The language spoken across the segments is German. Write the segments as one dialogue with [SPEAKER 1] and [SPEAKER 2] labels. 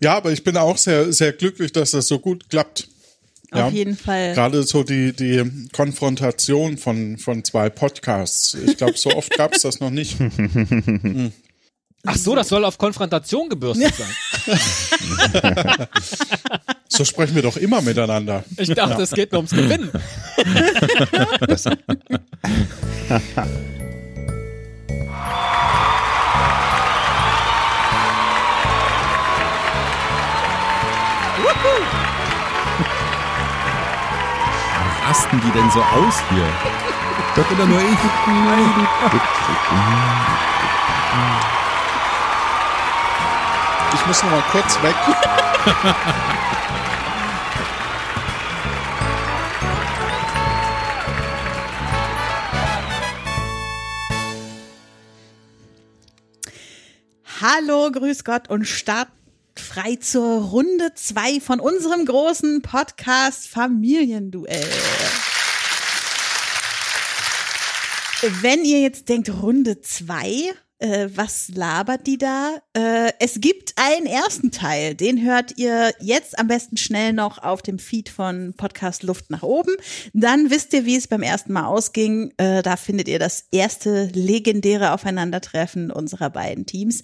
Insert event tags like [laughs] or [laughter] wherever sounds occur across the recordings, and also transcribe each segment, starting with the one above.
[SPEAKER 1] Ja, aber ich bin auch sehr, sehr glücklich, dass das so gut klappt.
[SPEAKER 2] Auf
[SPEAKER 1] Ja.
[SPEAKER 2] jeden Fall.
[SPEAKER 1] Gerade so die, die Konfrontation von, von zwei Podcasts. Ich glaube, so oft gab es das noch nicht. [laughs]
[SPEAKER 3] Ach so, das soll auf Konfrontation gebürstet sein. [laughs]
[SPEAKER 1] So sprechen wir doch immer miteinander.
[SPEAKER 3] Ich dachte, es geht nur ums Gewinnen. [laughs]
[SPEAKER 4] rasten die denn so aus hier? Doch oder nur ich?
[SPEAKER 1] Ich muss noch mal kurz weg.
[SPEAKER 2] Hallo, grüß Gott und start frei zur Runde zwei von unserem großen Podcast Familienduell. Wenn ihr jetzt denkt, Runde zwei, äh, was labert die da? Äh, es gibt einen ersten Teil, den hört ihr jetzt am besten schnell noch auf dem Feed von Podcast Luft nach oben. Dann wisst ihr, wie es beim ersten Mal ausging. Äh, da findet ihr das erste legendäre Aufeinandertreffen unserer beiden Teams.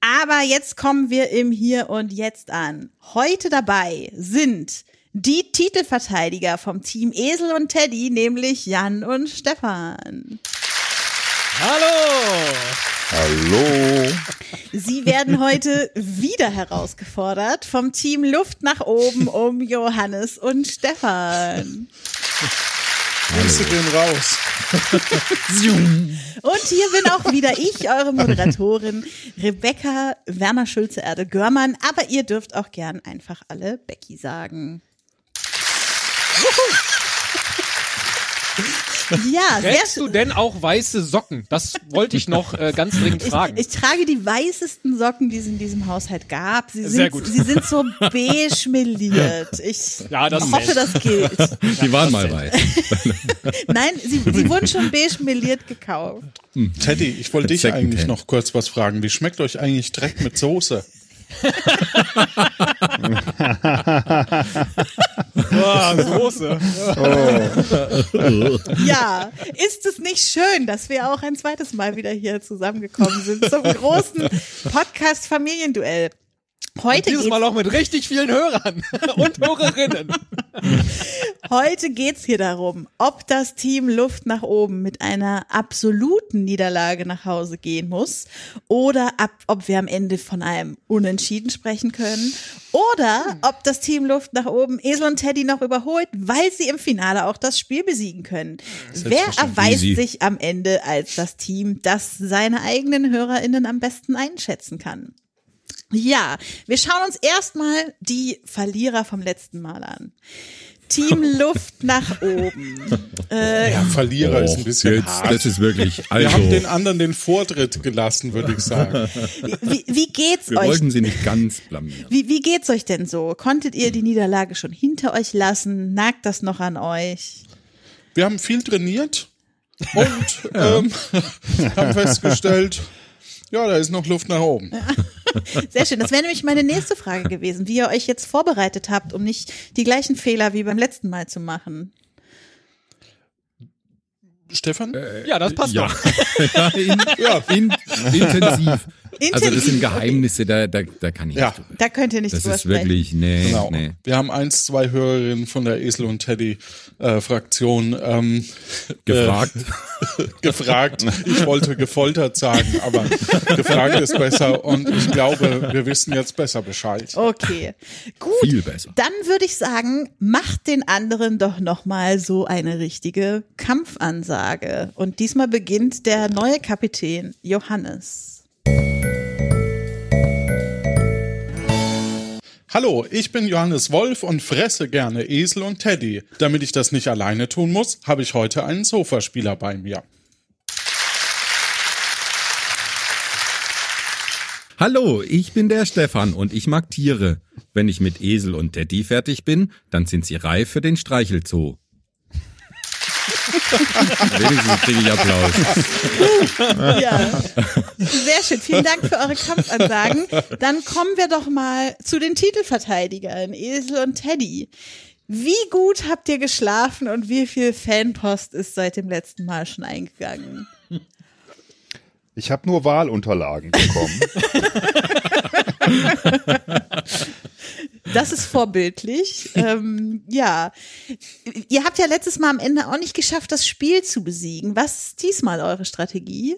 [SPEAKER 2] Aber jetzt kommen wir im Hier und Jetzt an. Heute dabei sind die Titelverteidiger vom Team Esel und Teddy, nämlich Jan und Stefan.
[SPEAKER 3] Hallo!
[SPEAKER 4] Hallo.
[SPEAKER 2] Sie werden heute wieder herausgefordert vom Team Luft nach oben um Johannes und Stefan.
[SPEAKER 1] Grüße gehen raus.
[SPEAKER 2] Und hier bin auch wieder ich, eure Moderatorin Rebecca Werner Schulze-Erde-Görmann. Aber ihr dürft auch gern einfach alle Becky sagen. [laughs] Ja,
[SPEAKER 3] Trägst du denn auch weiße Socken? Das wollte ich noch äh, ganz dringend fragen.
[SPEAKER 2] Ich, ich trage die weißesten Socken, die es in diesem Haushalt gab. Sie sind,
[SPEAKER 3] Sehr gut.
[SPEAKER 2] Sie sind so beige meliert. [laughs] Ich
[SPEAKER 3] Ja, das
[SPEAKER 2] hoffe, das gilt.
[SPEAKER 4] Die waren mal weiß. [laughs]
[SPEAKER 2] Nein, sie, sie wurden schon beige meliert gekauft.
[SPEAKER 1] Teddy, ich wollte dich eigentlich noch kurz was fragen. Wie schmeckt euch eigentlich Dreck mit Soße?
[SPEAKER 3] Ah, Soße.
[SPEAKER 2] Ja, ist es nicht schön, dass wir auch ein zweites Mal wieder hier zusammengekommen sind zum großen Podcast Heute
[SPEAKER 3] Dieses
[SPEAKER 2] geht's,
[SPEAKER 3] Mal auch mit richtig vielen Hörern [laughs] und Hörerinnen.
[SPEAKER 2] heute geht's hier darum, ob das Team Luft nach oben mit einer absoluten Niederlage nach Hause gehen muss oder ab, ob wir am Ende von einem Unentschieden sprechen können oder ob das Team Luft nach oben Esel und Teddy noch überholt, weil sie im Finale auch das Spiel besiegen können. Wer erweist
[SPEAKER 4] Easy.
[SPEAKER 2] sich am Ende als das Team, das seine eigenen HörerInnen am besten einschätzen kann? Ja, wir schauen uns erstmal die Verlierer vom letzten Mal an. Team [laughs] Luft nach oben. [laughs] Äh,
[SPEAKER 1] Ja, Verlierer ist ein bisschen
[SPEAKER 4] jetzt,
[SPEAKER 1] hart.
[SPEAKER 4] das ist wirklich,
[SPEAKER 1] Wir
[SPEAKER 4] also,
[SPEAKER 1] haben den anderen den Vortritt gelassen, würde ich sagen. [laughs]
[SPEAKER 2] wie, wie geht's
[SPEAKER 4] wir
[SPEAKER 2] euch?
[SPEAKER 4] wollten sie nicht ganz blamieren.
[SPEAKER 2] Wie, wie geht's euch denn so? Konntet ihr die Niederlage schon hinter euch lassen? Nagt das noch an euch?
[SPEAKER 1] Wir haben viel trainiert und ähm, haben festgestellt, ja, da ist noch Luft nach oben. [laughs]
[SPEAKER 2] Sehr schön. Das wäre nämlich meine nächste Frage gewesen, wie ihr euch jetzt vorbereitet habt, um nicht die gleichen Fehler wie beim letzten Mal zu machen.
[SPEAKER 1] Stefan?
[SPEAKER 3] Ja, das passt
[SPEAKER 4] Ja,
[SPEAKER 3] doch. [laughs]
[SPEAKER 4] ja, in,
[SPEAKER 1] Ja.
[SPEAKER 4] in, intensiv. Also das sind Geheimnisse, da, da, da kann ich
[SPEAKER 1] Ja.
[SPEAKER 4] nicht drüber.
[SPEAKER 2] Da könnt ihr nicht
[SPEAKER 4] Das
[SPEAKER 2] drüber
[SPEAKER 4] ist
[SPEAKER 2] sprechen.
[SPEAKER 4] wirklich, nee,
[SPEAKER 1] Genau.
[SPEAKER 4] nee.
[SPEAKER 1] Wir haben eins, zwei Hörerinnen von der Esel und Teddy äh, Fraktion ähm,
[SPEAKER 4] Gefragt.
[SPEAKER 1] Äh, [laughs] gefragt. Ich wollte gefoltert sagen, aber [laughs] gefragt ist besser und ich glaube, wir wissen jetzt besser Bescheid.
[SPEAKER 2] Okay, gut.
[SPEAKER 4] Viel besser.
[SPEAKER 2] Dann würde ich sagen, macht den anderen doch noch mal so eine richtige Kampfansage. Und diesmal beginnt der neue Kapitän Johannes.
[SPEAKER 1] Hallo, ich bin Johannes Wolf und fresse gerne Esel und Teddy. Damit ich das nicht alleine tun muss, habe ich heute einen Sofaspieler bei mir.
[SPEAKER 4] Hallo, ich bin der Stefan und ich mag Tiere. Wenn ich mit Esel und Teddy fertig bin, dann sind sie reif für den Streichelzoo. Wenigstens kriege ich Applaus.
[SPEAKER 2] Ja. Sehr schön. Vielen Dank für eure Kampfansagen. Dann kommen wir doch mal zu den Titelverteidigern, Esel und Teddy. Wie gut habt ihr geschlafen und wie viel Fanpost ist seit dem letzten Mal schon eingegangen?
[SPEAKER 5] Ich habe nur Wahlunterlagen bekommen. [laughs]
[SPEAKER 2] Das ist vorbildlich. ähm, ja. Ihr habt ja letztes Mal am Ende auch nicht geschafft, das Spiel zu besiegen. Was ist diesmal eure Strategie?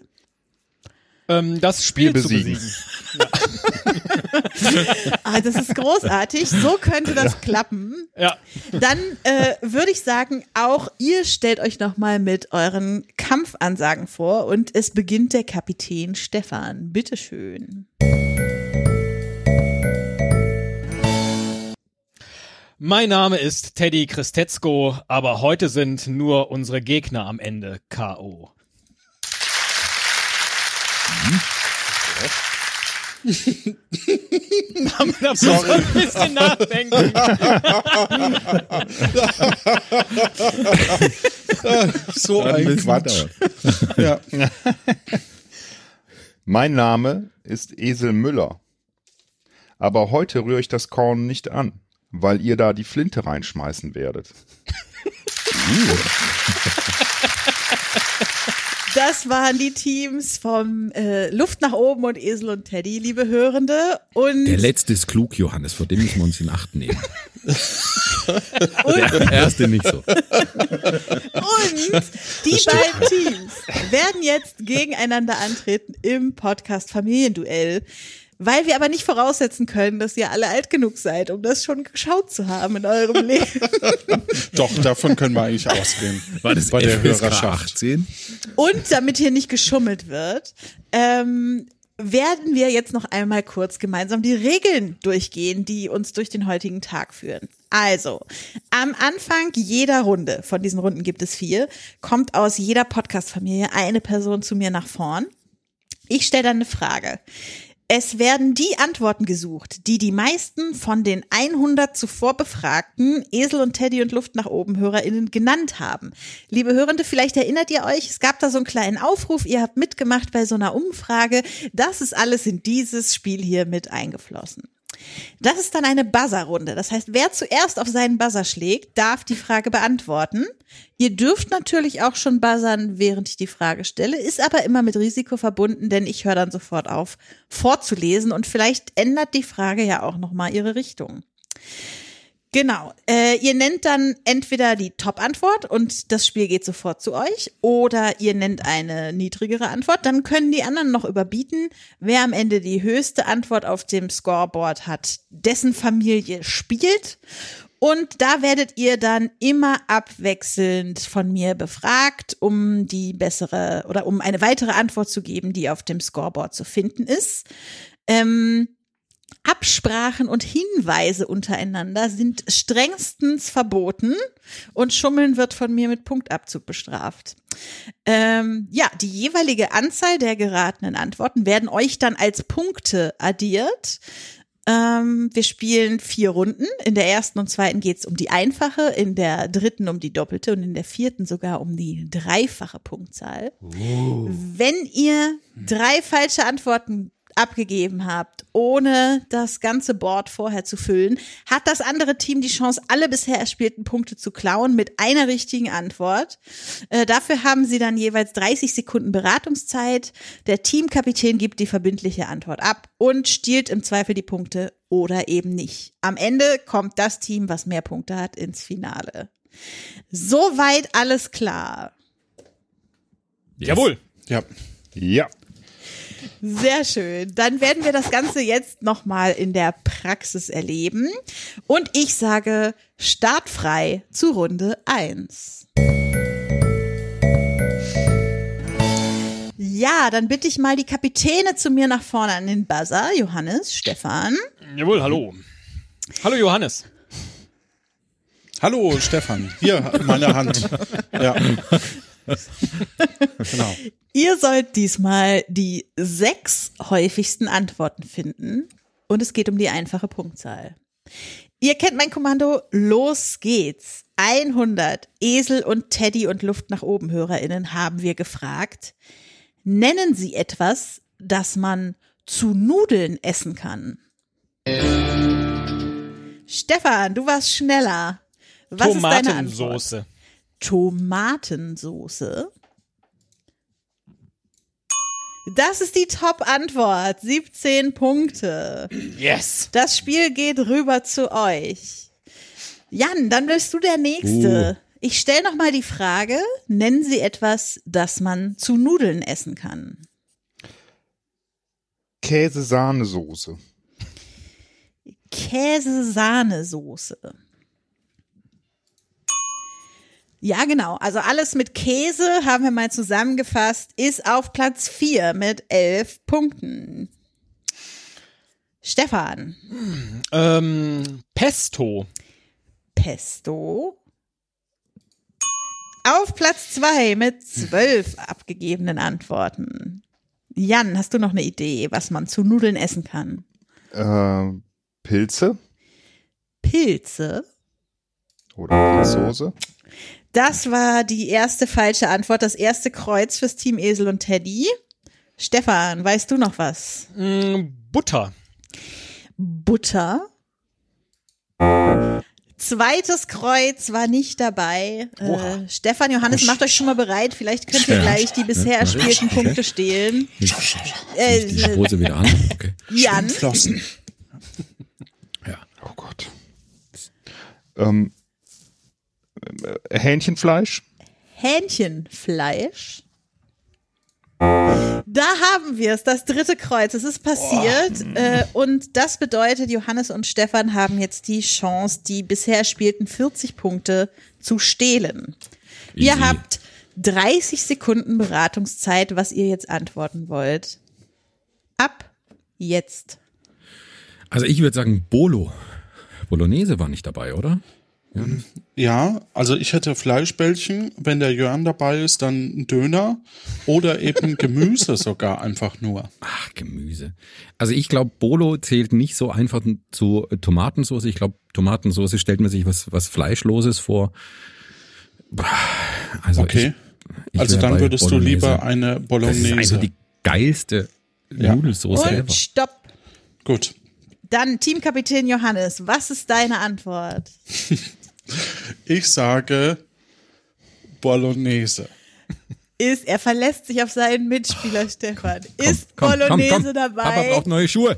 [SPEAKER 3] Ähm, das Spiel,
[SPEAKER 5] Spiel
[SPEAKER 3] zu
[SPEAKER 5] besiegen. [laughs]
[SPEAKER 2] Ah, das ist großartig. So könnte das klappen.
[SPEAKER 3] Ja.
[SPEAKER 2] Dann äh, würde ich sagen, auch ihr stellt euch nochmal mit euren Kampfansagen vor und es beginnt der Kapitän Stefan. Bitteschön.
[SPEAKER 3] Mein Name ist Teddy Christetzko, aber heute sind nur unsere Gegner am Ende K.O. [laughs] da muss man ein bisschen nachdenken. [laughs]
[SPEAKER 1] So
[SPEAKER 4] ein
[SPEAKER 1] Quatsch. Ja.
[SPEAKER 5] mein Name ist Esel Müller. Aber heute rühre ich das Korn nicht an, weil ihr da die Flinte reinschmeißen werdet. [laughs]
[SPEAKER 2] Das waren die Teams vom äh, Luft nach oben und Esel und Teddy, liebe Hörende. Und
[SPEAKER 4] Der letzte ist klug, Johannes, vor dem müssen wir uns in Acht nehmen. [laughs] Der erste nicht so.
[SPEAKER 2] Und die beiden Teams werden jetzt gegeneinander antreten im Podcast Familienduell. Weil wir aber nicht voraussetzen können, dass ihr alle alt genug seid, um das schon geschaut zu haben in eurem [laughs] Leben.
[SPEAKER 1] Doch, davon können wir eigentlich ausgehen.
[SPEAKER 4] War das
[SPEAKER 1] bei der Hörerschaft.
[SPEAKER 4] 18?
[SPEAKER 2] Und damit hier nicht geschummelt wird, ähm, werden wir jetzt noch einmal kurz gemeinsam die Regeln durchgehen, die uns durch den heutigen Tag führen. Also, am Anfang jeder Runde, von diesen Runden gibt es vier, kommt aus jeder Podcast-Familie eine Person zu mir nach vorn. Ich stelle dann eine Frage. Es werden die Antworten gesucht, die die meisten von den 100 zuvor befragten Esel und Teddy und Luft nach oben HörerInnen genannt haben. Liebe Hörende, vielleicht erinnert ihr euch, es gab da so einen kleinen Aufruf, ihr habt mitgemacht bei so einer Umfrage. Das ist alles in dieses Spiel hier mit eingeflossen. Das ist dann eine Buzzer-Runde. Das heißt, wer zuerst auf seinen Buzzer schlägt, darf die Frage beantworten. Ihr dürft natürlich auch schon buzzern, während ich die Frage stelle, ist aber immer mit Risiko verbunden, denn ich höre dann sofort auf, vorzulesen und vielleicht ändert die Frage ja auch nochmal ihre Richtung. Genau. Äh, ihr nennt dann entweder die Top-Antwort und das Spiel geht sofort zu euch oder ihr nennt eine niedrigere Antwort. Dann können die anderen noch überbieten. Wer am Ende die höchste Antwort auf dem Scoreboard hat, dessen Familie spielt. Und da werdet ihr dann immer abwechselnd von mir befragt, um die bessere oder um eine weitere Antwort zu geben, die auf dem Scoreboard zu finden ist. Ähm, Absprachen und Hinweise untereinander sind strengstens verboten und Schummeln wird von mir mit Punktabzug bestraft. Ähm, ja, die jeweilige Anzahl der geratenen Antworten werden euch dann als Punkte addiert. Ähm, wir spielen vier Runden. In der ersten und zweiten geht's um die einfache, in der dritten um die doppelte und in der vierten sogar um die dreifache Punktzahl. Wenn ihr drei falsche Antworten abgegeben habt, ohne das ganze Board vorher zu füllen, hat das andere Team die Chance, alle bisher erspielten Punkte zu klauen mit einer richtigen Antwort. Äh, dafür haben sie dann jeweils 30 Sekunden Beratungszeit. Der Teamkapitän gibt die verbindliche Antwort ab und stiehlt im Zweifel die Punkte oder eben nicht. Am Ende kommt das Team, was mehr Punkte hat, ins Finale. Soweit alles klar.
[SPEAKER 3] Jawohl.
[SPEAKER 1] Ja.
[SPEAKER 5] Ja.
[SPEAKER 2] Sehr schön. Dann werden wir das Ganze jetzt nochmal in der Praxis erleben. Und ich sage startfrei zu Runde 1. Ja, dann bitte ich mal die Kapitäne zu mir nach vorne an den Buzzer. Johannes, Stefan.
[SPEAKER 3] Jawohl, hallo. Hallo Johannes.
[SPEAKER 1] Hallo Stefan, hier meine Hand. Ja. [laughs] Genau.
[SPEAKER 2] Ihr sollt diesmal die sechs häufigsten Antworten finden. Und es geht um die einfache Punktzahl. Ihr kennt mein Kommando. Los geht's. 100 Esel und Teddy und Luft nach oben HörerInnen haben wir gefragt. Nennen Sie etwas, das man zu Nudeln essen kann. Stefan, du warst schneller. Was ist deine Antwort?
[SPEAKER 3] Tomatensoße.
[SPEAKER 2] Tomatensoße. Das ist die Top-Antwort. 17 Punkte.
[SPEAKER 3] Yes.
[SPEAKER 2] Das Spiel geht rüber zu euch. Jan, dann bist du der Nächste. Ich stelle noch mal die Frage, nennen Sie etwas, das man zu Nudeln essen kann.
[SPEAKER 5] Käse-Sahnesoße.
[SPEAKER 2] Käse-Sahnesoße. Ja, genau. Also alles mit Käse, haben wir mal zusammengefasst, ist auf Platz 4 mit 11 Punkten. Stefan,
[SPEAKER 3] Ähm, Pesto.
[SPEAKER 2] Pesto. Auf Platz 2 mit 12 abgegebenen Antworten. Jan, hast du noch eine Idee, was man zu Nudeln essen kann?
[SPEAKER 5] Äh, Pilze
[SPEAKER 2] Pilze.
[SPEAKER 5] oder Pilzsoße.
[SPEAKER 2] Das war die erste falsche Antwort, das erste Kreuz fürs Team Esel und Teddy. Stefan, weißt du noch was?
[SPEAKER 3] Mm, Butter.
[SPEAKER 2] Butter. Zweites Kreuz war nicht dabei. Äh, Stefan, Johannes, macht euch schon mal bereit. Vielleicht könnt ihr gleich die bisher erspielten Punkte stehlen. Äh,
[SPEAKER 4] Die Hose wieder an. Okay.
[SPEAKER 2] Jan,
[SPEAKER 1] Flossen.
[SPEAKER 5] Oh Gott. Ähm, äh, Hähnchenfleisch.
[SPEAKER 2] Hähnchenfleisch. Da haben wir es, das dritte Kreuz. Es ist passiert. Äh, und das bedeutet, Johannes und Stefan haben jetzt die Chance, die bisher spielten 40 Punkte zu stehlen. Ihr
[SPEAKER 4] Easy.
[SPEAKER 2] habt 30 Sekunden Beratungszeit, was ihr jetzt antworten wollt. Ab jetzt.
[SPEAKER 4] Also ich würde sagen Bolo. Bolognese war nicht dabei, oder?
[SPEAKER 1] Ja, also ich hätte Fleischbällchen, wenn der Jörn dabei ist, dann ein Döner oder eben [laughs] Gemüse sogar einfach nur.
[SPEAKER 4] Ach, Gemüse. Also ich glaube, Bolo zählt nicht so einfach zu Tomatensauce. Ich glaube, Tomatensauce stellt man sich was, was Fleischloses vor. Also
[SPEAKER 1] Okay.
[SPEAKER 4] ich, ich
[SPEAKER 1] also dann würdest du
[SPEAKER 4] Bolognese.
[SPEAKER 1] lieber eine
[SPEAKER 4] Das ist
[SPEAKER 1] Bolognese.
[SPEAKER 4] die geilste
[SPEAKER 1] Ja.
[SPEAKER 4] Nudelsoße
[SPEAKER 2] Und
[SPEAKER 4] ever.
[SPEAKER 2] stopp.
[SPEAKER 1] Gut.
[SPEAKER 2] Dann Teamkapitän Johannes, was ist deine Antwort? [laughs]
[SPEAKER 1] Ich sage Bolognese.
[SPEAKER 2] Ist, er verlässt sich auf seinen Mitspieler Stefan.
[SPEAKER 4] Komm,
[SPEAKER 2] ist
[SPEAKER 4] komm,
[SPEAKER 2] Bolognese
[SPEAKER 4] komm, komm.
[SPEAKER 2] dabei?
[SPEAKER 4] Papa braucht neue Schuhe.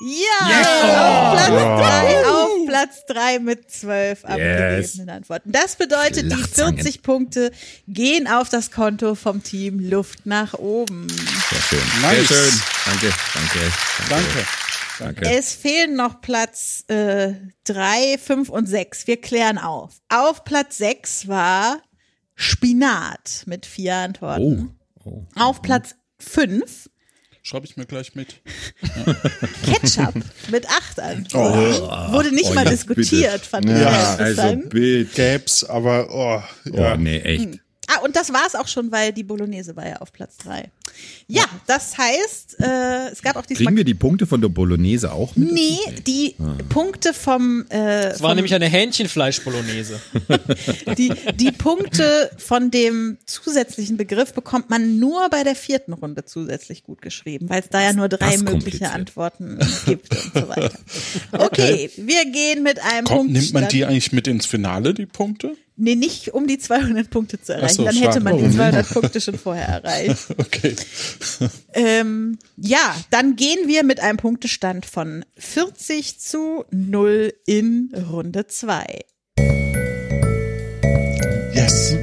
[SPEAKER 2] Ja, auf Platz drei, auf Platz drei mit zwölf abgegebenen Antworten. Das bedeutet, die
[SPEAKER 4] Flachzangen.
[SPEAKER 2] 40 Punkte gehen auf das Konto vom Team Luft nach oben.
[SPEAKER 4] Sehr schön.
[SPEAKER 1] Nice.
[SPEAKER 4] Sehr schön. Danke, danke.
[SPEAKER 1] Danke.
[SPEAKER 4] Danke.
[SPEAKER 2] Es fehlen noch Platz äh, drei, fünf und sechs. Wir klären auf. Auf Platz sechs war Spinat mit vier
[SPEAKER 4] Oh,
[SPEAKER 2] Antworten.
[SPEAKER 4] oh.
[SPEAKER 2] Auf Platz fünf
[SPEAKER 1] Schreibe ich mir gleich mit. [laughs]
[SPEAKER 2] Ketchup mit acht Antworten. Wurde nicht
[SPEAKER 4] Oh,
[SPEAKER 2] mal
[SPEAKER 4] ja,
[SPEAKER 2] diskutiert,
[SPEAKER 4] bitte.
[SPEAKER 2] fand ich
[SPEAKER 5] Ja,
[SPEAKER 4] Also bitte.
[SPEAKER 1] Gäb's, aber oh, ja.
[SPEAKER 4] Oh, nee, echt.
[SPEAKER 2] Ah, und das war's auch schon, weil die Bolognese war ja auf Platz drei. Ja, das heißt, äh, es gab auch diesmal.
[SPEAKER 4] Kriegen wir die Punkte von der Bolognese auch mit?
[SPEAKER 2] Nee, die Punkte vom, äh,
[SPEAKER 3] Es war
[SPEAKER 2] vom
[SPEAKER 3] nämlich eine Hähnchenfleisch-Bolognese. [laughs]
[SPEAKER 2] die, die Punkte von dem zusätzlichen Begriff bekommt man nur bei der vierten Runde zusätzlich gut geschrieben, weil es da ja nur drei mögliche. Antworten gibt und so weiter. Okay, wir gehen mit einem
[SPEAKER 1] Kommt,
[SPEAKER 2] Punkt.
[SPEAKER 1] nimmt man die eigentlich mit ins Finale, die Punkte?
[SPEAKER 2] Nee, nicht um die 200 Punkte zu erreichen.
[SPEAKER 1] so,
[SPEAKER 2] Dann hätte man die
[SPEAKER 1] nee.
[SPEAKER 2] 200 Punkte schon vorher erreicht. [laughs]
[SPEAKER 1] Okay. [laughs]
[SPEAKER 2] Ähm, ja, dann gehen wir mit einem Punktestand von 40 zu 0 in Runde 2.
[SPEAKER 1] Yes.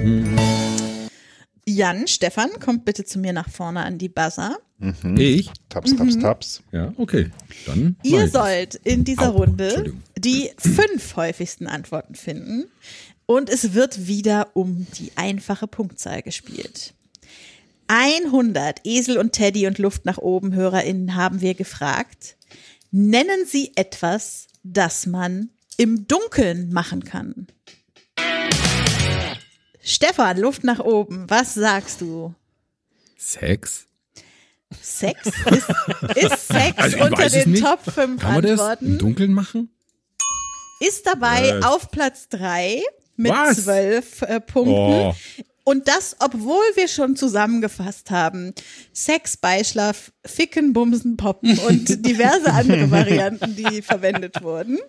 [SPEAKER 2] Jan, Stefan, kommt bitte zu mir nach vorne an die Buzzer.
[SPEAKER 4] Ich?
[SPEAKER 5] Taps, taps, taps.
[SPEAKER 4] Ja, okay. Dann
[SPEAKER 2] Ihr sollt in dieser
[SPEAKER 4] Au,
[SPEAKER 2] Runde die fünf häufigsten Antworten finden und es wird wieder um die einfache Punktzahl gespielt. 100 Esel und Teddy und Luft nach oben HörerInnen haben wir gefragt. Nennen Sie etwas, das man im Dunkeln machen kann. Stefan, Luft nach oben, was sagst du?
[SPEAKER 4] Sex?
[SPEAKER 2] Sex? Ist, ist [laughs] Sex
[SPEAKER 4] Also
[SPEAKER 2] unter den
[SPEAKER 4] nicht.
[SPEAKER 2] Top 5
[SPEAKER 4] Kann man das im
[SPEAKER 2] Antworten?
[SPEAKER 4] Dunkeln machen?
[SPEAKER 2] Ist dabei
[SPEAKER 4] Äh.
[SPEAKER 2] auf Platz 3 mit
[SPEAKER 4] Was?
[SPEAKER 2] 12 äh, Punkten.
[SPEAKER 4] Oh.
[SPEAKER 2] Und das, obwohl wir schon zusammengefasst haben, Sex, Beischlaf, Ficken, Bumsen, Poppen und [laughs] diverse andere Varianten, die verwendet wurden.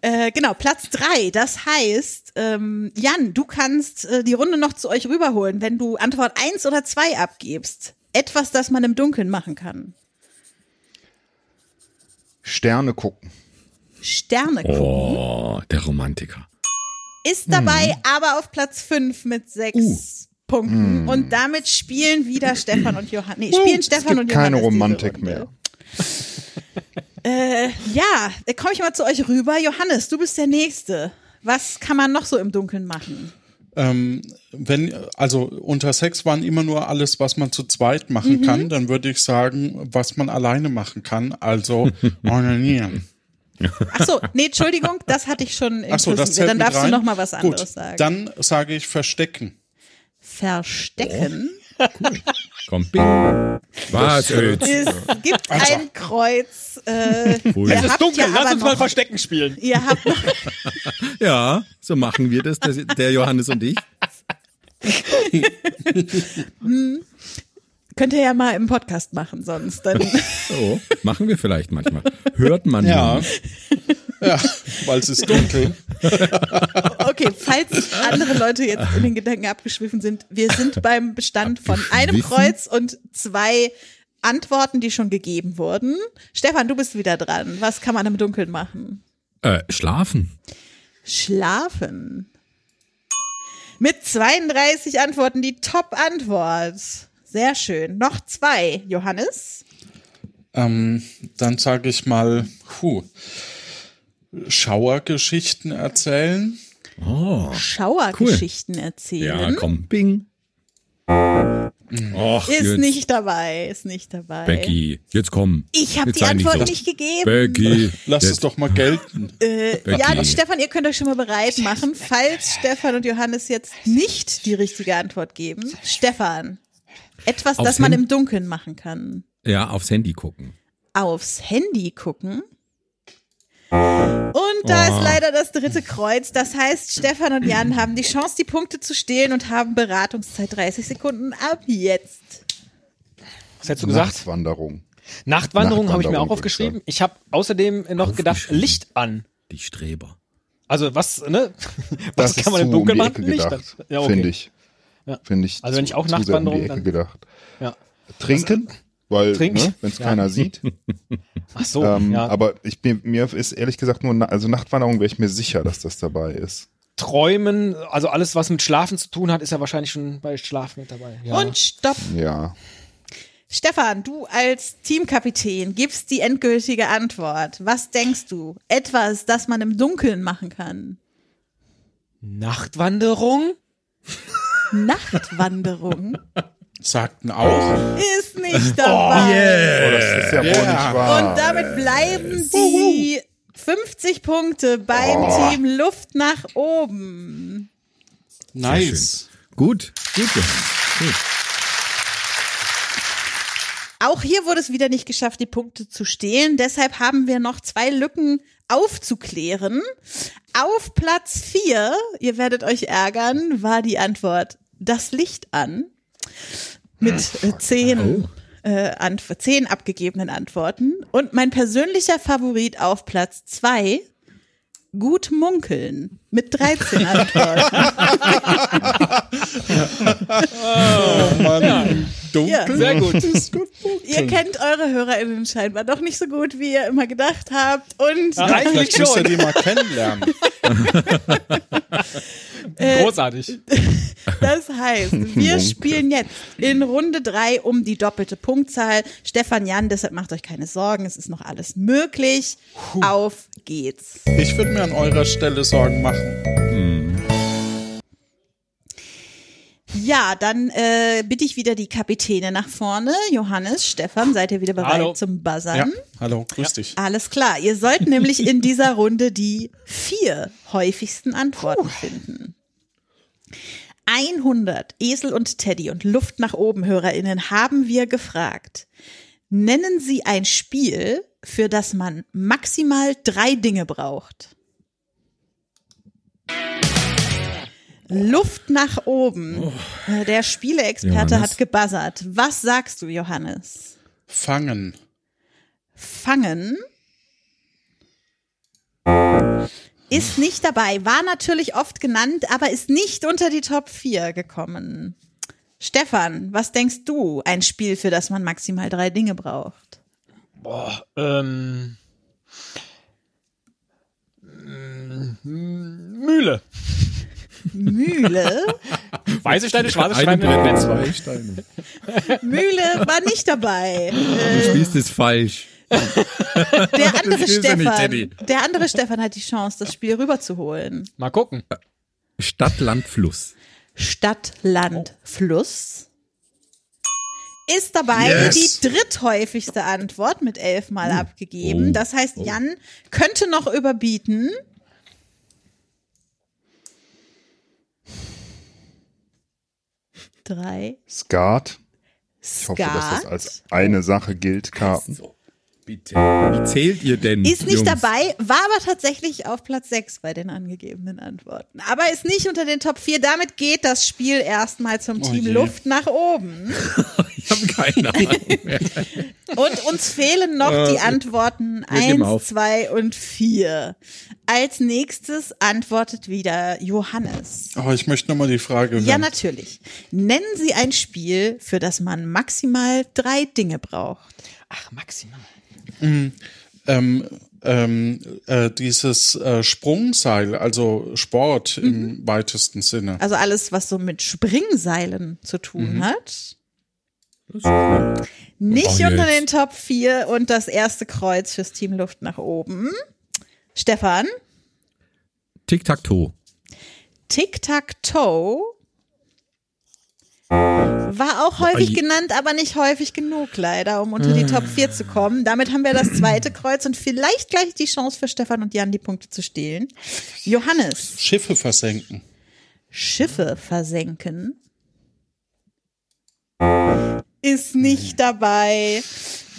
[SPEAKER 2] Äh, genau, Platz drei. Das heißt, ähm, Jan, du kannst äh, die Runde noch zu euch rüberholen, wenn du Antwort eins oder zwei abgibst. Etwas, das man im Dunkeln machen kann.
[SPEAKER 5] Sterne gucken.
[SPEAKER 2] Sterne gucken.
[SPEAKER 4] Oh, der Romantiker.
[SPEAKER 2] Ist dabei aber auf Platz 5 mit sechs
[SPEAKER 4] Uh.
[SPEAKER 2] Punkten. Und damit spielen wieder Stefan und Johannes. Nee, spielen
[SPEAKER 5] Es
[SPEAKER 2] Stefan
[SPEAKER 5] gibt
[SPEAKER 2] und
[SPEAKER 5] keine
[SPEAKER 2] Johannes. diese
[SPEAKER 5] Romantik mehr. [laughs]
[SPEAKER 2] Äh, ja, da komme ich mal zu euch rüber. Johannes, du bist der Nächste. Was kann man noch so im Dunkeln machen?
[SPEAKER 1] Ähm, wenn, also unter Sex waren immer nur alles, was man zu zweit machen
[SPEAKER 2] Mhm.
[SPEAKER 1] kann, dann würde ich sagen, was man alleine machen kann, also [laughs] onanieren.
[SPEAKER 2] Ach so, nee, Entschuldigung, das hatte ich schon
[SPEAKER 1] Ach so, das
[SPEAKER 2] inklusive.
[SPEAKER 1] zählt
[SPEAKER 2] Dann darfst
[SPEAKER 1] rein.
[SPEAKER 2] du noch mal was anderes
[SPEAKER 1] Gut,
[SPEAKER 2] sagen.
[SPEAKER 1] Dann sage ich verstecken.
[SPEAKER 2] Verstecken.
[SPEAKER 4] Komm, bing. Was jetzt?
[SPEAKER 2] Es gibt ein Kreuz. Äh,
[SPEAKER 3] Es ist dunkel, lass uns mal Verstecken spielen.
[SPEAKER 2] Ihr habt noch [laughs]
[SPEAKER 4] Ja, so machen wir das, der, der Johannes und ich. [laughs]
[SPEAKER 2] Könnt ihr ja mal im Podcast machen, sonst. Dann, [laughs]
[SPEAKER 4] Oh, machen wir vielleicht manchmal. Hört man
[SPEAKER 1] Ja.
[SPEAKER 4] nur.
[SPEAKER 1] Ja, weil es ist dunkel. [laughs]
[SPEAKER 2] okay, falls andere Leute jetzt in den Gedanken abgeschwiffen sind, wir sind beim Bestand von einem? Kreuz und zwei Antworten, die schon gegeben wurden. Stefan, du bist wieder dran. Was kann man im Dunkeln machen?
[SPEAKER 4] Äh, schlafen.
[SPEAKER 2] Schlafen. Mit 32 Antworten die Top-Antwort. Sehr schön. Noch zwei. Johannes?
[SPEAKER 1] Ähm, dann sage ich mal, puh, Schauergeschichten erzählen.
[SPEAKER 4] Oh,
[SPEAKER 2] Schauergeschichten
[SPEAKER 4] ja,
[SPEAKER 2] erzählen.
[SPEAKER 4] komm, bing. Och,
[SPEAKER 2] Ist
[SPEAKER 4] jetzt,
[SPEAKER 2] nicht dabei, ist nicht dabei.
[SPEAKER 4] Becky, jetzt komm.
[SPEAKER 2] Ich habe die Antwort
[SPEAKER 4] so.
[SPEAKER 2] nicht gegeben.
[SPEAKER 4] Becky.
[SPEAKER 1] Lass es
[SPEAKER 4] jetzt,
[SPEAKER 1] doch mal gelten.
[SPEAKER 2] Äh, ja, Stefan, ihr könnt euch schon mal bereit machen, falls Stefan und Johannes jetzt nicht die richtige Antwort geben. Stefan, etwas,
[SPEAKER 4] Aufs
[SPEAKER 2] das man
[SPEAKER 4] Hand-
[SPEAKER 2] im Dunkeln machen kann.
[SPEAKER 4] Ja, aufs Handy gucken.
[SPEAKER 2] Aufs Handy gucken. Und da
[SPEAKER 4] Oh.
[SPEAKER 2] ist leider das dritte Kreuz. Das heißt, Stefan und Jan haben die Chance, die Punkte zu stehlen und haben Beratungszeit 30 Sekunden ab jetzt.
[SPEAKER 3] Was hättest du gesagt?
[SPEAKER 5] Nachtwanderung.
[SPEAKER 3] Nachtwanderung habe ich mir
[SPEAKER 5] Nachtwanderung,
[SPEAKER 3] auch
[SPEAKER 5] ich
[SPEAKER 3] aufgeschrieben. Ich habe außerdem noch gedacht. Licht an.
[SPEAKER 4] Die Streber.
[SPEAKER 3] Also was, ne? [laughs] Was
[SPEAKER 5] Das
[SPEAKER 3] kann man im Dunkeln
[SPEAKER 5] um
[SPEAKER 3] machen? Licht an. Ja, okay.
[SPEAKER 5] finde ich.
[SPEAKER 3] Ja.
[SPEAKER 5] Finde ich.
[SPEAKER 3] Also wenn ich auch
[SPEAKER 5] zu um
[SPEAKER 3] Nachtwanderung,
[SPEAKER 5] Ecke
[SPEAKER 3] dann-
[SPEAKER 5] gedacht.
[SPEAKER 3] Ja.
[SPEAKER 5] Trinken, weil,
[SPEAKER 3] Trinken?
[SPEAKER 5] ne, wenn es
[SPEAKER 3] Ja.
[SPEAKER 5] keiner sieht. [laughs]
[SPEAKER 3] Ach so,
[SPEAKER 5] ähm,
[SPEAKER 3] ja.
[SPEAKER 5] Aber ich, mir, mir ist ehrlich gesagt nur, also Nachtwanderung wäre ich mir sicher, dass das dabei ist.
[SPEAKER 3] Träumen, also alles, was mit Schlafen zu tun hat, ist ja wahrscheinlich schon bei Schlafen mit dabei. Ja.
[SPEAKER 2] Und stopp.
[SPEAKER 5] Ja.
[SPEAKER 2] Stefan, du als Teamkapitän gibst die endgültige Antwort. Was denkst du? Etwas, das man im Dunkeln machen kann.
[SPEAKER 3] Nachtwanderung? [laughs]
[SPEAKER 2] Nachtwanderung
[SPEAKER 1] Sagten auch.
[SPEAKER 2] ist nicht dabei.
[SPEAKER 5] Oh, das ist ja wohl
[SPEAKER 1] Ja.
[SPEAKER 5] nicht wahr.
[SPEAKER 2] Und damit bleiben die 50 Punkte beim Team Luft nach oben.
[SPEAKER 1] Nice.
[SPEAKER 4] Gut, gut. Gut.
[SPEAKER 2] Auch hier wurde es wieder nicht geschafft, die Punkte zu stehlen. Deshalb haben wir noch zwei Lücken aufzuklären. Auf Platz vier, ihr werdet euch ärgern, war die Antwort das Licht an. Mit äh, zehn, äh, Antw zehn abgegebenen Antworten. Und mein persönlicher Favorit auf Platz zwei, gut munkeln. Mit 13 Antworten.
[SPEAKER 1] Oh Mann. Dunkel.
[SPEAKER 2] Ja.
[SPEAKER 3] Sehr gut.
[SPEAKER 2] Ihr kennt eure HörerInnen scheinbar doch nicht so gut, wie ihr immer gedacht habt. Und
[SPEAKER 3] Ja, eigentlich
[SPEAKER 1] müsst ihr die mal kennenlernen. [laughs]
[SPEAKER 3] Großartig. [laughs]
[SPEAKER 2] Das heißt, [laughs] wir spielen jetzt in Runde drei um die doppelte Punktzahl. Stefan Jan, deshalb macht euch keine Sorgen, es ist noch alles möglich. Auf geht's.
[SPEAKER 1] Ich würde mir an eurer Stelle Sorgen machen.
[SPEAKER 2] Ja, dann äh, bitte ich wieder die Kapitäne nach vorne. Johannes, Stefan, seid ihr wieder bereit
[SPEAKER 3] Hallo.
[SPEAKER 2] zum Buzzern?
[SPEAKER 1] Ja. Hallo, grüß dich.
[SPEAKER 2] Alles klar, ihr sollt nämlich in dieser Runde die vier häufigsten Antworten finden. 100 Esel und Teddy und Luft nach oben HörerInnen haben wir gefragt. Nennen Sie ein Spiel, für das man maximal drei Dinge braucht. Luft nach oben. Äh, Der Spieleexperte hat gebuzzert. Was sagst du, Johannes?
[SPEAKER 1] Fangen.
[SPEAKER 2] Fangen ist nicht dabei, war natürlich oft genannt, aber ist nicht unter die Top 4 gekommen. Stefan, was denkst du? Ein Spiel, für das man maximal drei Dinge braucht.
[SPEAKER 3] Boah, ähm. mm, Mühle.
[SPEAKER 2] Mühle?
[SPEAKER 3] Weiße Steine, schwarze
[SPEAKER 4] Eine
[SPEAKER 3] Steine, Netz.
[SPEAKER 4] zwei Steine.
[SPEAKER 2] Mühle war nicht dabei.
[SPEAKER 4] Du spielst es falsch.
[SPEAKER 2] Der andere
[SPEAKER 4] ja nicht.
[SPEAKER 2] Stefan, der andere Stefan hat die Chance, das Spiel rüberzuholen.
[SPEAKER 3] Mal gucken.
[SPEAKER 4] Stadt, Land, Fluss.
[SPEAKER 2] Stadt, Land, Fluss. Ist dabei
[SPEAKER 1] Yes.
[SPEAKER 2] die dritthäufigste Antwort mit elfmal abgegeben.
[SPEAKER 4] Oh.
[SPEAKER 2] Das heißt, Jan könnte noch überbieten. Drei.
[SPEAKER 5] Skat. Ich hoffe, dass das als eine Sache gilt. Karten.
[SPEAKER 4] So, bitte. Wie zählt ihr denn?
[SPEAKER 2] Ist nicht
[SPEAKER 4] Jungs?
[SPEAKER 2] dabei, war aber tatsächlich auf Platz 6 bei den angegebenen Antworten. Aber ist nicht unter den Top 4. Damit geht das Spiel erstmal zum
[SPEAKER 1] Oh
[SPEAKER 2] Team
[SPEAKER 1] je.
[SPEAKER 2] Luft nach oben. [laughs]
[SPEAKER 4] Ich habe keine Ahnung mehr. [laughs]
[SPEAKER 2] Und uns fehlen noch
[SPEAKER 4] Äh,
[SPEAKER 2] die Antworten
[SPEAKER 4] wir geben
[SPEAKER 2] 1,
[SPEAKER 4] auf.
[SPEAKER 2] 2 und 4. Als nächstes antwortet wieder Johannes.
[SPEAKER 1] Oh, ich möchte nochmal die Frage hören.
[SPEAKER 2] Ja, natürlich. Nennen Sie ein Spiel, für das man maximal drei Dinge braucht.
[SPEAKER 3] Ach, maximal.
[SPEAKER 1] Ähm, ähm, äh, dieses äh, Sprungseil, also Sport im weitesten Sinne.
[SPEAKER 2] Also alles, was so mit Springseilen zu tun
[SPEAKER 4] Mhm.
[SPEAKER 2] hat. Nicht
[SPEAKER 4] Oh,
[SPEAKER 2] unter den Top 4 und das erste Kreuz fürs Team Luft nach oben. Stefan,
[SPEAKER 4] Tic-Tac-Toe.
[SPEAKER 2] Tic-Tac-Toe war auch häufig
[SPEAKER 4] Ei.
[SPEAKER 2] genannt, aber nicht häufig genug leider, um unter die Top 4 zu kommen. Damit haben wir das zweite Kreuz und vielleicht gleich die Chance für Stefan und Jan, die Punkte zu stehlen. Johannes,
[SPEAKER 1] Schiffe versenken.
[SPEAKER 2] Schiffe versenken ist nicht dabei.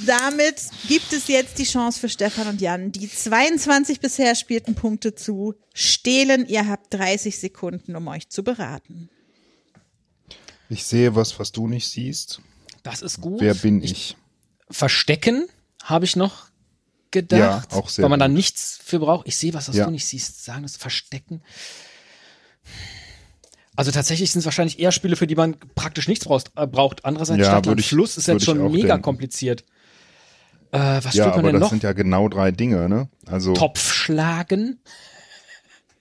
[SPEAKER 2] Damit gibt es jetzt die Chance für Stefan und Jan. Die 22 bisher spielten Punkte zu stehlen. Ihr habt 30 Sekunden, um euch zu beraten.
[SPEAKER 5] Ich sehe was, was du nicht siehst.
[SPEAKER 3] Das ist gut.
[SPEAKER 5] Wer bin ich?
[SPEAKER 3] Verstecken habe ich noch gedacht.
[SPEAKER 5] Ja, auch sehr
[SPEAKER 3] Weil man da
[SPEAKER 5] gut.
[SPEAKER 3] nichts für braucht. Ich sehe was, was
[SPEAKER 5] Ja.
[SPEAKER 3] du nicht siehst. Sagen das Verstecken. Also tatsächlich sind es wahrscheinlich eher Spiele, für die man praktisch nichts braucht. Äh, braucht. Andererseits
[SPEAKER 5] Ja,
[SPEAKER 3] Stadt
[SPEAKER 5] würd
[SPEAKER 3] und
[SPEAKER 5] ich-
[SPEAKER 3] Fluss ist jetzt
[SPEAKER 5] ich
[SPEAKER 3] schon mega
[SPEAKER 5] denken.
[SPEAKER 3] kompliziert. Äh, was
[SPEAKER 5] Ja, aber das
[SPEAKER 3] noch?
[SPEAKER 5] sind ja genau drei Dinge, ne? Also,
[SPEAKER 3] Topf schlagen.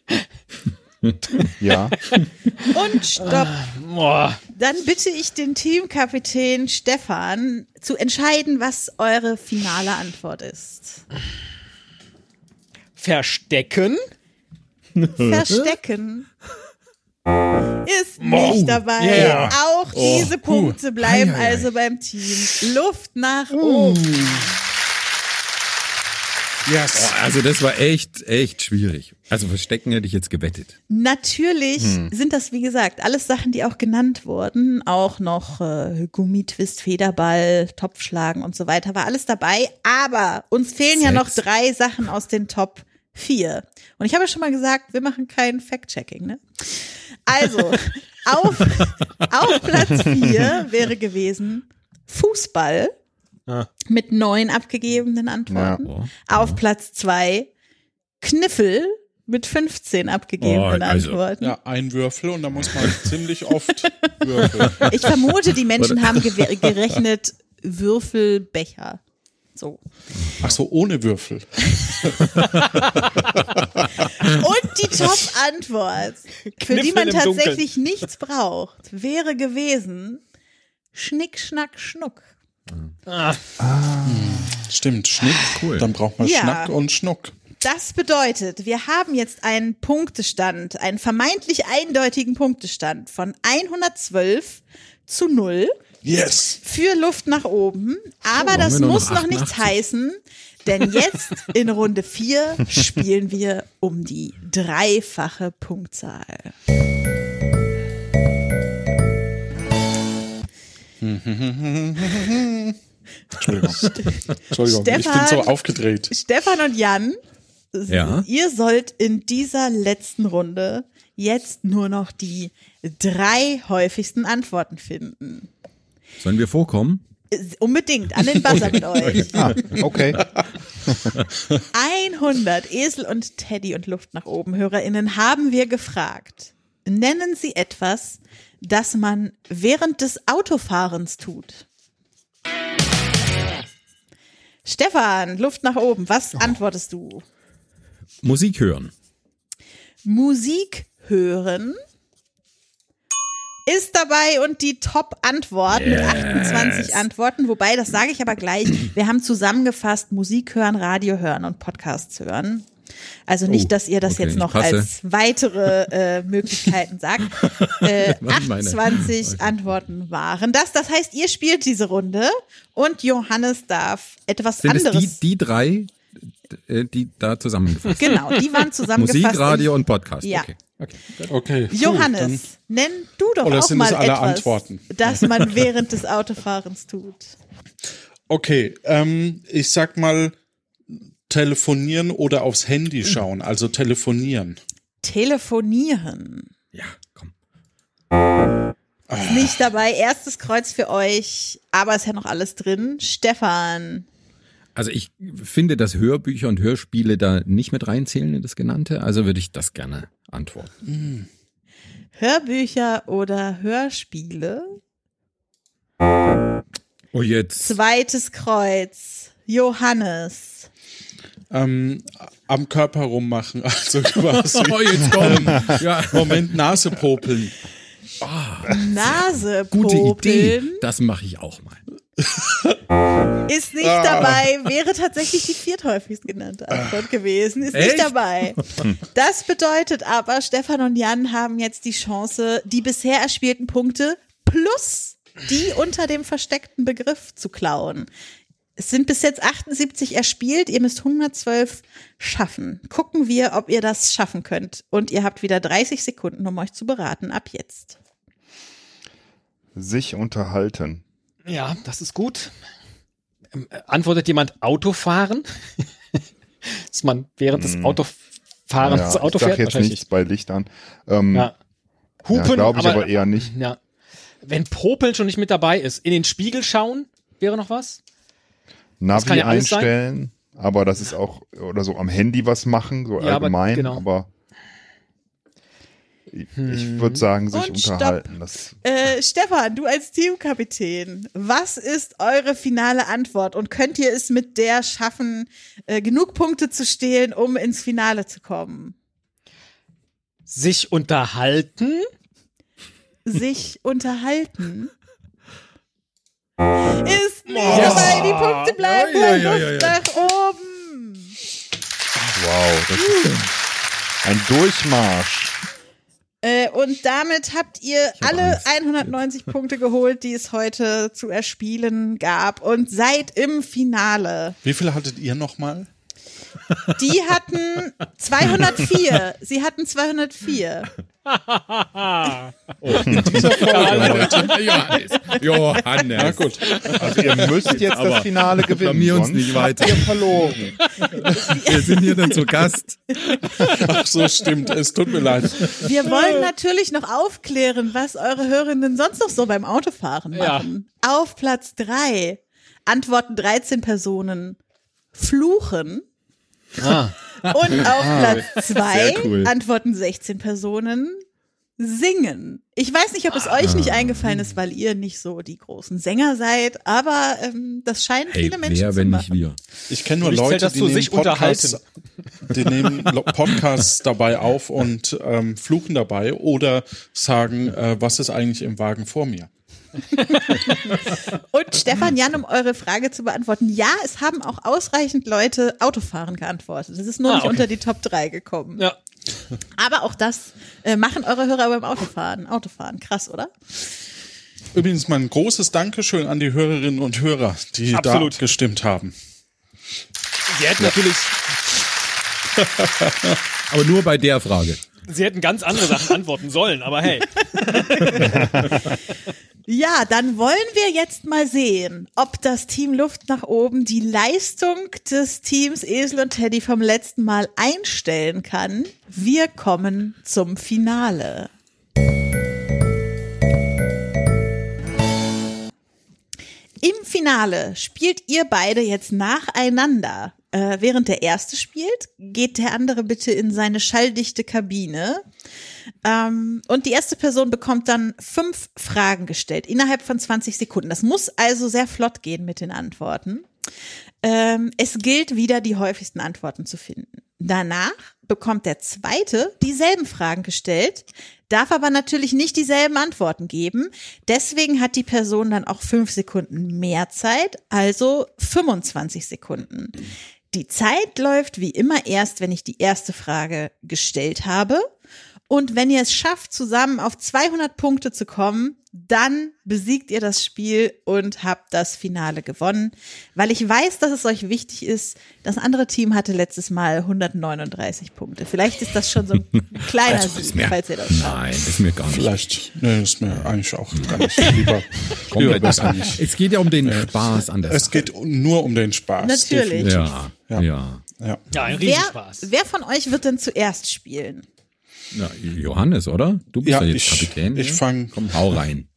[SPEAKER 3] [laughs] [laughs]
[SPEAKER 5] ja.
[SPEAKER 2] Und stopp.
[SPEAKER 3] Boah.
[SPEAKER 2] Dann bitte ich den Teamkapitän Stefan zu entscheiden, was eure finale Antwort ist.
[SPEAKER 3] Verstecken.
[SPEAKER 2] Verstecken [laughs] ist nicht dabei.
[SPEAKER 3] yeah.
[SPEAKER 2] Auch diese Punkte bleiben
[SPEAKER 4] Ei, ei, ei.
[SPEAKER 2] also beim Team. Luft nach oben.
[SPEAKER 1] Yes.
[SPEAKER 4] Also das war echt, echt schwierig. Also Verstecken hätte ich jetzt gewettet.
[SPEAKER 2] Natürlich
[SPEAKER 3] Hm.
[SPEAKER 2] sind das, wie gesagt, alles Sachen, die auch genannt wurden. Auch noch äh, Gummitwist, Federball, Topfschlagen und so weiter war alles dabei. Aber uns fehlen ja noch
[SPEAKER 4] Sex.
[SPEAKER 2] drei Sachen aus den Top 4. Und ich habe ja schon mal gesagt, wir machen kein Fact-Checking, ne? Also, [laughs] auf, auf Platz 4 wäre gewesen Fußball
[SPEAKER 3] Ah.
[SPEAKER 2] mit neun abgegebenen Antworten.
[SPEAKER 4] Ja.
[SPEAKER 2] Auf Platz 2 Kniffel mit 15 abgegebenen
[SPEAKER 4] Oh, also-
[SPEAKER 2] Antworten.
[SPEAKER 1] Ja, ein Würfel und da muss man [laughs] ziemlich oft würfeln.
[SPEAKER 2] Ich vermute, die Menschen haben gerechnet Würfelbecher. So.
[SPEAKER 1] Ach so, ohne Würfel.
[SPEAKER 2] Und die Top-Antwort, für die man
[SPEAKER 3] im Dunkeln.
[SPEAKER 2] tatsächlich nichts braucht, wäre gewesen Schnick, Schnack, Schnuck.
[SPEAKER 3] Ah,
[SPEAKER 1] Stimmt, Schnick.
[SPEAKER 4] Cool.
[SPEAKER 1] Dann braucht man
[SPEAKER 2] Ja.
[SPEAKER 1] Schnack und Schnuck.
[SPEAKER 2] Das bedeutet, wir haben jetzt einen Punktestand, einen vermeintlich eindeutigen Punktestand von 112 zu 0
[SPEAKER 1] Yes.
[SPEAKER 2] für Luft nach oben. Aber
[SPEAKER 4] haben
[SPEAKER 2] das muss
[SPEAKER 4] noch
[SPEAKER 2] noch nichts
[SPEAKER 4] 88.
[SPEAKER 2] heißen, denn jetzt [laughs] in Runde 4 spielen wir um die dreifache Punktzahl.
[SPEAKER 1] Entschuldigung. [laughs] Entschuldigung, ich bin
[SPEAKER 2] Stefan-
[SPEAKER 1] so aufgedreht.
[SPEAKER 2] Stefan und Jan,
[SPEAKER 4] Ja?
[SPEAKER 2] ihr sollt in dieser letzten Runde jetzt nur noch die drei häufigsten Antworten finden.
[SPEAKER 4] Sollen wir vorkommen?
[SPEAKER 2] Unbedingt an den Buzzer mit [laughs] euch.
[SPEAKER 5] Ah, okay. [laughs]
[SPEAKER 2] 100 Esel und Teddy und Luft nach oben HörerInnen haben wir gefragt. Nennen Sie etwas, das man während des Autofahrens tut. Stefan, Luft nach oben, was antwortest du?
[SPEAKER 4] Musik hören.
[SPEAKER 2] Musik hören ist dabei und die Top-Antwort mit 28 Antworten. Wobei, das sage ich aber gleich. Wir haben zusammengefasst Musik hören, Radio hören und Podcasts hören. Also nicht,
[SPEAKER 4] Oh,
[SPEAKER 2] dass ihr das
[SPEAKER 4] okay,
[SPEAKER 2] jetzt noch als weitere äh, Möglichkeiten sagt. [laughs] Äh,
[SPEAKER 4] Waren meine-
[SPEAKER 2] 28 Antworten waren das. Das heißt, ihr spielt diese Runde und Johannes darf etwas
[SPEAKER 4] Sind es
[SPEAKER 2] anderes.
[SPEAKER 4] die, die drei, äh, die da zusammengefasst
[SPEAKER 2] genau, die waren [laughs] zusammengefasst.
[SPEAKER 4] Musik, Radio und Podcast.
[SPEAKER 2] Ja.
[SPEAKER 4] Okay. okay.
[SPEAKER 2] Johannes,
[SPEAKER 1] dann-
[SPEAKER 2] nenn du doch
[SPEAKER 1] Oder
[SPEAKER 2] auch
[SPEAKER 1] sind
[SPEAKER 2] mal etwas,
[SPEAKER 1] Antworten?
[SPEAKER 2] das man während des Autofahrens tut.
[SPEAKER 1] Okay, ähm, ich sag mal telefonieren oder aufs Handy schauen, also telefonieren.
[SPEAKER 2] Telefonieren.
[SPEAKER 4] Ja, komm.
[SPEAKER 2] Ist nicht dabei. Erstes Kreuz für euch, aber ist ja noch alles drin. Stefan.
[SPEAKER 4] Also ich finde, dass Hörbücher und Hörspiele da nicht mit reinzählen in das genannte, also würde ich das gerne antworten.
[SPEAKER 2] Hörbücher oder Hörspiele?
[SPEAKER 4] Oh, jetzt.
[SPEAKER 2] Zweites Kreuz. Johannes.
[SPEAKER 1] Ähm, am Körper rummachen, [laughs] also quasi. [laughs]
[SPEAKER 4] Oh, jetzt komm. ja.
[SPEAKER 1] Moment, Nase popeln.
[SPEAKER 2] Nase
[SPEAKER 4] Gute Idee.
[SPEAKER 2] popeln
[SPEAKER 4] Das mache ich auch mal.
[SPEAKER 2] Ist nicht
[SPEAKER 4] Ah.
[SPEAKER 2] dabei, wäre tatsächlich die vierthäufigst genannte Antwort gewesen. Ist
[SPEAKER 4] Echt?
[SPEAKER 2] nicht dabei. Das bedeutet aber, Stefan und Jan haben jetzt die Chance, die bisher erspielten Punkte plus die unter dem versteckten Begriff zu klauen. Es sind bis jetzt 78 erspielt, ihr müsst 112 schaffen. Gucken wir, ob ihr das schaffen könnt. Und ihr habt wieder 30 Sekunden, um euch zu beraten, ab jetzt.
[SPEAKER 5] Sich unterhalten.
[SPEAKER 3] Ja, das ist gut. Ähm, äh, Antwortet jemand Autofahren? [laughs] Dass man während des Autofahrens
[SPEAKER 5] Ja,
[SPEAKER 3] das Auto
[SPEAKER 5] ich
[SPEAKER 3] fährt?
[SPEAKER 5] jetzt nichts bei Lichtern. Ähm,
[SPEAKER 3] Ja.
[SPEAKER 5] ja,
[SPEAKER 3] Hupen,
[SPEAKER 5] glaube ich aber, eher nicht.
[SPEAKER 3] Ja. Wenn Popeln schon nicht mit dabei ist, in den Spiegel schauen wäre noch was?
[SPEAKER 5] Navi
[SPEAKER 3] kann ja
[SPEAKER 5] einstellen, aber das ist auch, oder so am Handy was machen, so
[SPEAKER 3] Ja, aber
[SPEAKER 5] allgemein,
[SPEAKER 3] genau.
[SPEAKER 5] aber ich, ich würde sagen, sich
[SPEAKER 2] Und
[SPEAKER 5] unterhalten. Das,
[SPEAKER 2] Äh, Stefan, du als Teamkapitän, was ist eure finale Antwort und könnt ihr es mit der schaffen, äh, genug Punkte zu stehlen, um ins Finale zu kommen?
[SPEAKER 3] Sich unterhalten?
[SPEAKER 2] Sich unterhalten? Ist nicht dabei, die Punkte bleiben
[SPEAKER 4] Ja,
[SPEAKER 2] bei
[SPEAKER 4] ja, ja,
[SPEAKER 2] Luft
[SPEAKER 4] ja.
[SPEAKER 2] nach oben.
[SPEAKER 5] wow, das ist ein Durchmarsch.
[SPEAKER 2] Äh, und damit habt ihr
[SPEAKER 4] hab
[SPEAKER 2] alle
[SPEAKER 4] Angst.
[SPEAKER 2] 190 Punkte geholt, die es heute zu erspielen gab und seid im Finale.
[SPEAKER 1] Wie viel hattet ihr nochmal?
[SPEAKER 2] Die hatten [laughs] 204. Sie hatten 204. [laughs]
[SPEAKER 4] Johannes. Johannes.
[SPEAKER 1] Na gut.
[SPEAKER 5] Also ihr müsst jetzt
[SPEAKER 4] aber
[SPEAKER 5] das Finale gewinnen,
[SPEAKER 4] blamier uns nicht weiter.
[SPEAKER 5] ihr verloren. [laughs]
[SPEAKER 4] Wir sind hier dann zu Gast.
[SPEAKER 1] Ach so, stimmt. Es tut mir leid.
[SPEAKER 2] Wir wollen natürlich noch aufklären, was eure Hörerinnen sonst noch so beim Autofahren
[SPEAKER 3] Ja.
[SPEAKER 2] machen. Auf Platz drei antworten 13 Personen Fluchen.
[SPEAKER 3] Ah.
[SPEAKER 2] Und [laughs] auf Platz zwei
[SPEAKER 4] cool.
[SPEAKER 2] antworten 16 Personen Singen. Ich weiß nicht, ob es euch nicht
[SPEAKER 4] Ah.
[SPEAKER 2] eingefallen ist, weil ihr nicht so die großen Sänger seid, aber ähm, das scheinen
[SPEAKER 4] Hey,
[SPEAKER 2] viele Menschen
[SPEAKER 4] wer,
[SPEAKER 2] zu
[SPEAKER 4] wenn
[SPEAKER 2] machen.
[SPEAKER 4] nicht wir?
[SPEAKER 1] Ich kenne nur
[SPEAKER 3] zählt
[SPEAKER 1] Leute, die nehmen
[SPEAKER 3] sich
[SPEAKER 1] Podcasts, die nehmen Podcasts dabei auf und ähm, fluchen dabei oder sagen, äh, was ist eigentlich im Wagen vor mir?
[SPEAKER 2] Und Stefan, Jan, um eure Frage zu beantworten, ja, es haben auch ausreichend Leute Autofahren geantwortet. Es ist nur
[SPEAKER 3] Ah,
[SPEAKER 2] nicht
[SPEAKER 3] okay.
[SPEAKER 2] unter die Top 3 gekommen.
[SPEAKER 3] Ja.
[SPEAKER 2] Aber auch das äh, machen eure Hörer beim Autofahren. Autofahren, krass, oder?
[SPEAKER 1] Übrigens mal ein großes Dankeschön an die Hörerinnen und Hörer, die
[SPEAKER 3] Absolut.
[SPEAKER 1] da gestimmt haben.
[SPEAKER 3] Sie hätten natürlich, [laughs]
[SPEAKER 4] Aber nur bei der Frage.
[SPEAKER 3] Sie hätten ganz andere Sachen antworten sollen, aber hey. [laughs]
[SPEAKER 2] Ja, dann wollen wir jetzt mal sehen, ob das Team Luft nach oben die Leistung des Teams Esel und Teddy vom letzten Mal einstellen kann. Wir kommen zum Finale. Im Finale spielt ihr beide jetzt nacheinander. Äh, während der erste spielt, geht der andere bitte in seine schalldichte Kabine. Ähm, und die erste Person bekommt dann fünf Fragen gestellt innerhalb von 20 Sekunden. Das muss also sehr flott gehen mit den Antworten. Ähm, es gilt wieder, die häufigsten Antworten zu finden. Danach bekommt der zweite dieselben Fragen gestellt, darf aber natürlich nicht dieselben Antworten geben. Deswegen hat die Person dann auch fünf Sekunden mehr Zeit, also 25 Sekunden. Die Zeit läuft wie immer erst, wenn ich die erste Frage gestellt habe. Und wenn ihr es schafft, zusammen auf 200 Punkte zu kommen, dann besiegt ihr das Spiel und habt das Finale gewonnen. Weil ich weiß, dass es euch wichtig ist. Das andere Team hatte letztes Mal 139 Punkte. Vielleicht ist das schon so ein [laughs] kleiner
[SPEAKER 4] Also, ist
[SPEAKER 2] Sieg,
[SPEAKER 4] mir,
[SPEAKER 2] falls ihr das schafft.
[SPEAKER 4] nein, ist mir gar nicht.
[SPEAKER 1] Vielleicht, nee, ist mir eigentlich auch gar [laughs] nicht lieber. lieber besser nicht.
[SPEAKER 4] Es geht ja um den Spaß an der
[SPEAKER 1] Es
[SPEAKER 4] Sache.
[SPEAKER 1] geht nur um den Spaß.
[SPEAKER 2] Natürlich.
[SPEAKER 4] Ja,
[SPEAKER 1] Ja.
[SPEAKER 4] ja.
[SPEAKER 1] Ja.
[SPEAKER 3] Ja, ein
[SPEAKER 2] Wer,
[SPEAKER 3] Riesenspaß.
[SPEAKER 2] wer von euch wird denn zuerst spielen?
[SPEAKER 4] ja. Johannes, oder? Du bist
[SPEAKER 1] Ja,
[SPEAKER 4] ja, jetzt
[SPEAKER 1] ich-
[SPEAKER 4] Kapitän.
[SPEAKER 1] ich
[SPEAKER 4] ne?
[SPEAKER 1] fang-
[SPEAKER 4] Komm, hau rein.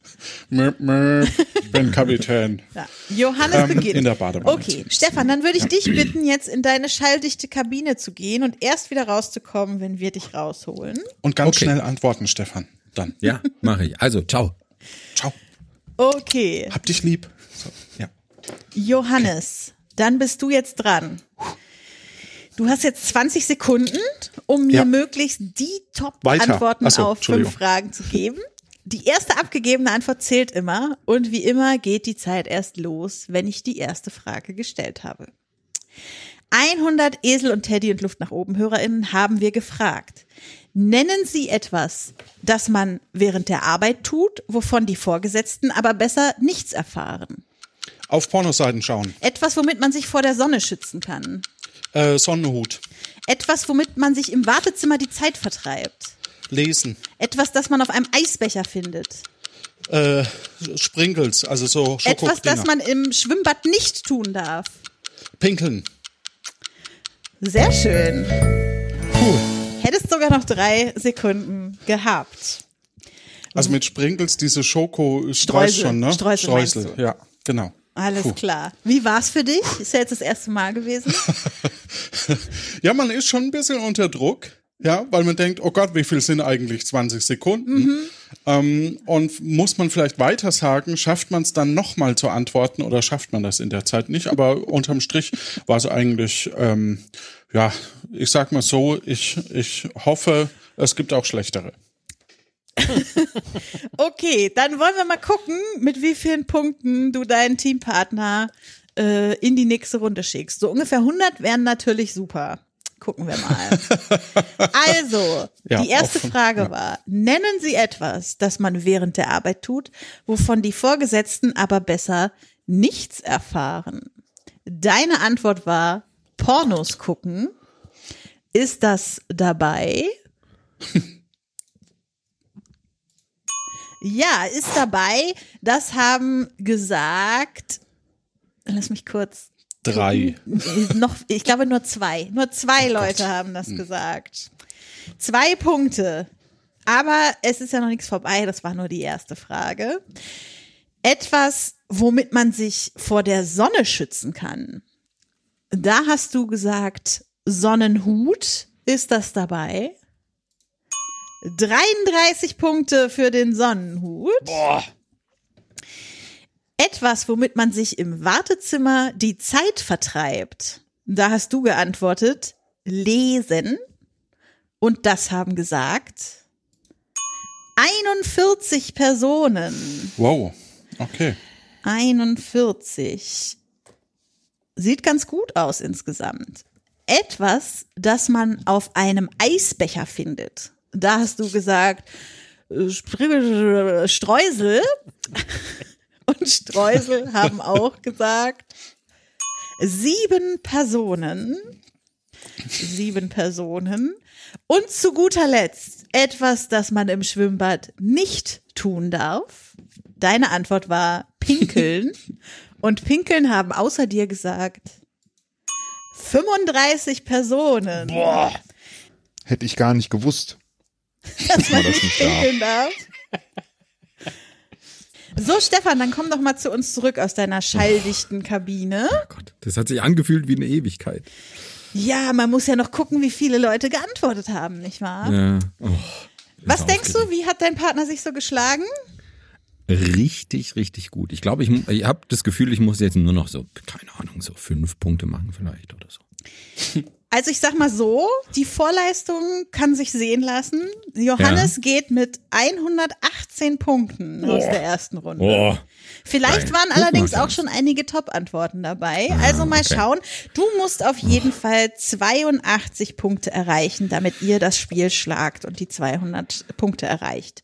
[SPEAKER 1] Möp, möp, Ich bin Kapitän.
[SPEAKER 2] Ja. Johannes
[SPEAKER 1] Ähm,
[SPEAKER 2] beginnt.
[SPEAKER 1] in der Badewanne.
[SPEAKER 2] Okay, Stefan, dann würde ich dich bitten, jetzt in deine schalldichte Kabine zu gehen und erst wieder rauszukommen, wenn wir dich rausholen.
[SPEAKER 1] Und ganz
[SPEAKER 4] Okay.
[SPEAKER 1] schnell antworten, Stefan. Dann.
[SPEAKER 4] Ja, mache ich. Also, ciao.
[SPEAKER 1] Ciao.
[SPEAKER 2] Okay,
[SPEAKER 1] Hab dich lieb. So, ja.
[SPEAKER 2] Johannes, dann bist du jetzt dran. Du hast jetzt 20 Sekunden, um mir
[SPEAKER 1] Ja.
[SPEAKER 2] möglichst die. Top-Antworten
[SPEAKER 1] so,
[SPEAKER 2] auf fünf Fragen zu geben. Die erste abgegebene Antwort zählt immer und wie immer geht die Zeit erst los, wenn ich die erste Frage gestellt habe. 100 Esel und Teddy und Luft nach oben HörerInnen haben wir gefragt. Nennen Sie etwas, das man während der Arbeit tut, wovon die Vorgesetzten aber besser nichts erfahren.
[SPEAKER 1] Auf Pornoseiten schauen.
[SPEAKER 2] Etwas, womit man sich vor der Sonne schützen kann.
[SPEAKER 1] Äh, Sonnenhut.
[SPEAKER 2] Etwas, womit man sich im Wartezimmer die Zeit vertreibt.
[SPEAKER 1] Lesen.
[SPEAKER 2] Etwas, das man auf einem Eisbecher findet.
[SPEAKER 1] Äh, Sprinkles, also so
[SPEAKER 2] Etwas, das man im Schwimmbad nicht tun darf.
[SPEAKER 1] Pinkeln.
[SPEAKER 2] Sehr schön. Cool. Hättest sogar noch drei Sekunden gehabt.
[SPEAKER 1] Also mit Sprinkles diese Schoko, ich
[SPEAKER 2] Streusel.
[SPEAKER 1] weiß schon, ne?
[SPEAKER 2] Streusel
[SPEAKER 1] Streusel, ja, genau.
[SPEAKER 2] Alles
[SPEAKER 1] Puh.
[SPEAKER 2] klar. Wie war's für dich? Ist ja jetzt das erste Mal gewesen. [laughs]
[SPEAKER 1] Ja, man ist schon ein bisschen unter Druck, ja, weil man denkt, oh Gott, wie viel sind eigentlich 20 Sekunden?
[SPEAKER 2] Mhm.
[SPEAKER 1] Ähm, und muss man vielleicht weiter sagen, schafft man es dann nochmal zu antworten oder schafft man das in der Zeit nicht? Aber [laughs] unterm Strich war es eigentlich, ähm, ja, ich sag mal so, ich, ich hoffe, es gibt auch schlechtere. [laughs]
[SPEAKER 2] Okay, dann wollen wir mal gucken, mit wie vielen Punkten du deinen Teampartner äh, in die nächste Runde schickst. So ungefähr 100 wären natürlich super. Gucken wir mal. [laughs] Also,
[SPEAKER 1] Ja,
[SPEAKER 2] die erste
[SPEAKER 1] offen,
[SPEAKER 2] Frage
[SPEAKER 1] ja.
[SPEAKER 2] war, nennen Sie etwas, das man während der Arbeit tut, wovon die Vorgesetzten aber besser nichts erfahren. Deine Antwort war Pornos gucken. Ist das dabei? [laughs] Ja, ist dabei. Das haben gesagt. Lass mich kurz.
[SPEAKER 1] Drei. [laughs]
[SPEAKER 2] Noch, ich glaube nur zwei. Nur zwei Leute haben das gesagt. Zwei Punkte. Aber es ist ja noch nichts vorbei. Das war nur die erste Frage. Etwas, womit man sich vor der Sonne schützen kann. Da hast du gesagt, Sonnenhut. Ist das dabei? 33 Punkte für den Sonnenhut.
[SPEAKER 3] Boah.
[SPEAKER 2] Etwas, womit man sich im Wartezimmer die Zeit vertreibt. Da hast du geantwortet, lesen. Und das haben gesagt 41 Personen.
[SPEAKER 1] Wow. Okay.
[SPEAKER 2] 41. Sieht ganz gut aus insgesamt. Etwas, das man auf einem Eisbecher findet. Da hast du gesagt, äh, Streusel. [laughs] Und Streusel haben auch gesagt, sieben Personen. sieben Personen. Und zu guter Letzt etwas, das man im Schwimmbad nicht tun darf. Deine Antwort war pinkeln. [laughs] Und pinkeln haben außer dir gesagt 35 Personen.
[SPEAKER 3] Boah.
[SPEAKER 5] Hätte ich gar nicht gewusst.
[SPEAKER 2] Dass man
[SPEAKER 5] das
[SPEAKER 2] nicht pinkeln darf. So, Stefan, dann komm doch mal zu uns zurück aus deiner schalldichten Kabine.
[SPEAKER 4] Oh Gott, das hat sich angefühlt wie eine Ewigkeit.
[SPEAKER 2] Ja, man muss ja noch gucken, wie viele Leute geantwortet haben, nicht wahr?
[SPEAKER 4] Ja. Oh,
[SPEAKER 2] Was denkst du, wie hat dein Partner sich so geschlagen?
[SPEAKER 4] Richtig, richtig gut. Ich glaube, ich, ich habe das Gefühl, ich muss jetzt nur noch so, keine Ahnung, so fünf Punkte machen vielleicht oder so. [laughs]
[SPEAKER 2] Also ich sag mal so, die Vorleistung kann sich sehen lassen. Johannes geht mit 118 Punkten aus der ersten Runde.
[SPEAKER 4] Oh,
[SPEAKER 2] Vielleicht
[SPEAKER 4] Geil.
[SPEAKER 2] waren allerdings auch schon einige Top-Antworten dabei. Also mal
[SPEAKER 4] okay.
[SPEAKER 2] schauen. Du musst auf jeden Fall 82 Punkte erreichen, damit ihr das Spiel schlagt und die 200 Punkte erreicht.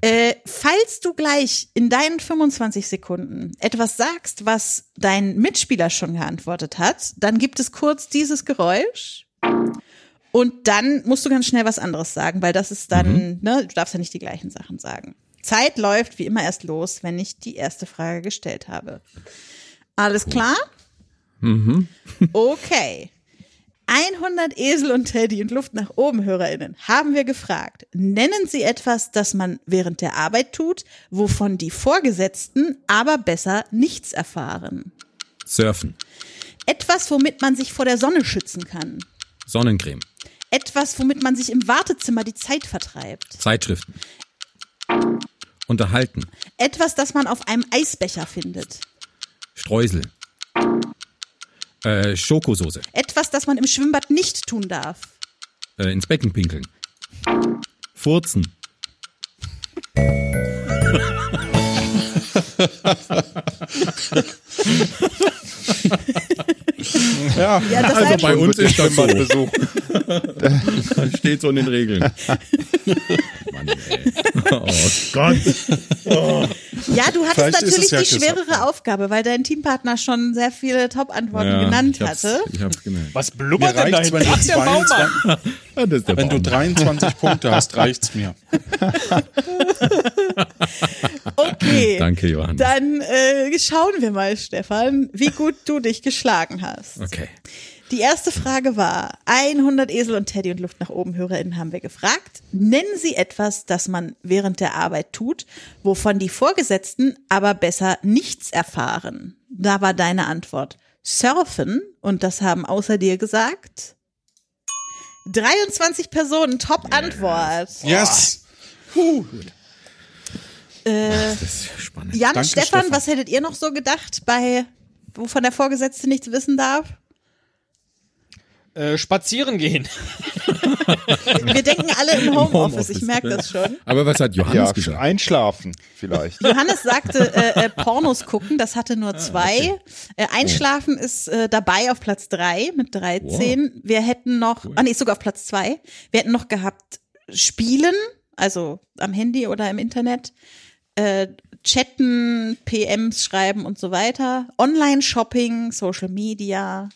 [SPEAKER 2] Äh, falls du gleich in deinen 25 Sekunden etwas sagst, was dein Mitspieler schon geantwortet hat, dann gibt es kurz dieses Geräusch. Und dann musst du ganz schnell was anderes sagen, weil das ist dann, ne, du darfst ja nicht die gleichen Sachen sagen. Zeit läuft wie immer erst los, wenn ich die erste Frage gestellt habe. Alles klar? [laughs] Okay. 100 Esel und Teddy und Luft nach oben HörerInnen haben wir gefragt. Nennen Sie etwas, das man während der Arbeit tut, wovon die Vorgesetzten aber besser nichts erfahren.
[SPEAKER 4] Surfen,
[SPEAKER 2] Etwas, womit man sich vor der Sonne schützen kann.
[SPEAKER 4] Sonnencreme,
[SPEAKER 2] Etwas, womit man sich im Wartezimmer die Zeit vertreibt.
[SPEAKER 4] Zeitschriften, Unterhalten,
[SPEAKER 2] Etwas, das man auf einem Eisbecher findet.
[SPEAKER 4] Streusel, äh, Schokosoße,
[SPEAKER 2] Etwas, das man im Schwimmbad nicht tun darf.
[SPEAKER 4] äh, ins Becken pinkeln, Furzen, [laughs]
[SPEAKER 1] Ja,
[SPEAKER 2] Ja, das
[SPEAKER 4] Also bei uns ist das so.
[SPEAKER 5] Besuch.
[SPEAKER 4] steht so in den Regeln. Mann, ey. Oh Gott.
[SPEAKER 2] Ja du hattest
[SPEAKER 1] Vielleicht
[SPEAKER 2] natürlich
[SPEAKER 1] ja
[SPEAKER 2] die schwerere Aufgabe, weil dein Teampartner schon sehr viele Top-Antworten
[SPEAKER 4] Ja,
[SPEAKER 2] genannt
[SPEAKER 4] ich
[SPEAKER 2] hatte.
[SPEAKER 4] Ich hab's gemerkt.
[SPEAKER 3] Was blubbert denn da
[SPEAKER 1] wenn du,
[SPEAKER 3] Ach, der Baumann.
[SPEAKER 1] 22,
[SPEAKER 4] Ah, das ist der
[SPEAKER 1] wenn du
[SPEAKER 4] Baum.
[SPEAKER 1] 23 Punkte hast, reicht's mir. [laughs]
[SPEAKER 2] Okay.
[SPEAKER 4] Danke, Johannes.
[SPEAKER 2] Dann äh, schauen wir mal, Stefan, wie gut du dich geschlagen hast.
[SPEAKER 4] Okay.
[SPEAKER 2] Die erste Frage war, 100 Esel und Teddy und Luft nach oben HörerInnen haben wir gefragt. Nennen Sie etwas, das man während der Arbeit tut, wovon die Vorgesetzten aber besser nichts erfahren. Da war deine Antwort Surfen und das haben außer dir gesagt 23 Personen, Top-Antwort.
[SPEAKER 1] Yes!
[SPEAKER 2] Äh,
[SPEAKER 4] Das ist spannend.
[SPEAKER 2] Jan,
[SPEAKER 1] Danke,
[SPEAKER 2] Stefan,
[SPEAKER 1] Stefan.
[SPEAKER 2] was hättet ihr noch so gedacht bei, wovon der Vorgesetzte nichts wissen darf?
[SPEAKER 3] Äh, spazieren gehen. [laughs]
[SPEAKER 2] Wir denken alle im Homeoffice, ich merke das schon.
[SPEAKER 4] Aber was hat Johannes
[SPEAKER 5] Ja,
[SPEAKER 4] gesagt?
[SPEAKER 5] einschlafen vielleicht.
[SPEAKER 2] Johannes sagte, äh, äh, Pornos gucken, das hatte nur zwei. Äh, Einschlafen ist äh, dabei auf Platz drei mit 13. Wir hätten noch, ah nee, sogar auf Platz zwei. Wir hätten noch gehabt Spielen, also am Handy oder im Internet, äh, chatten, PMs schreiben und so weiter. Online-Shopping, Social Media,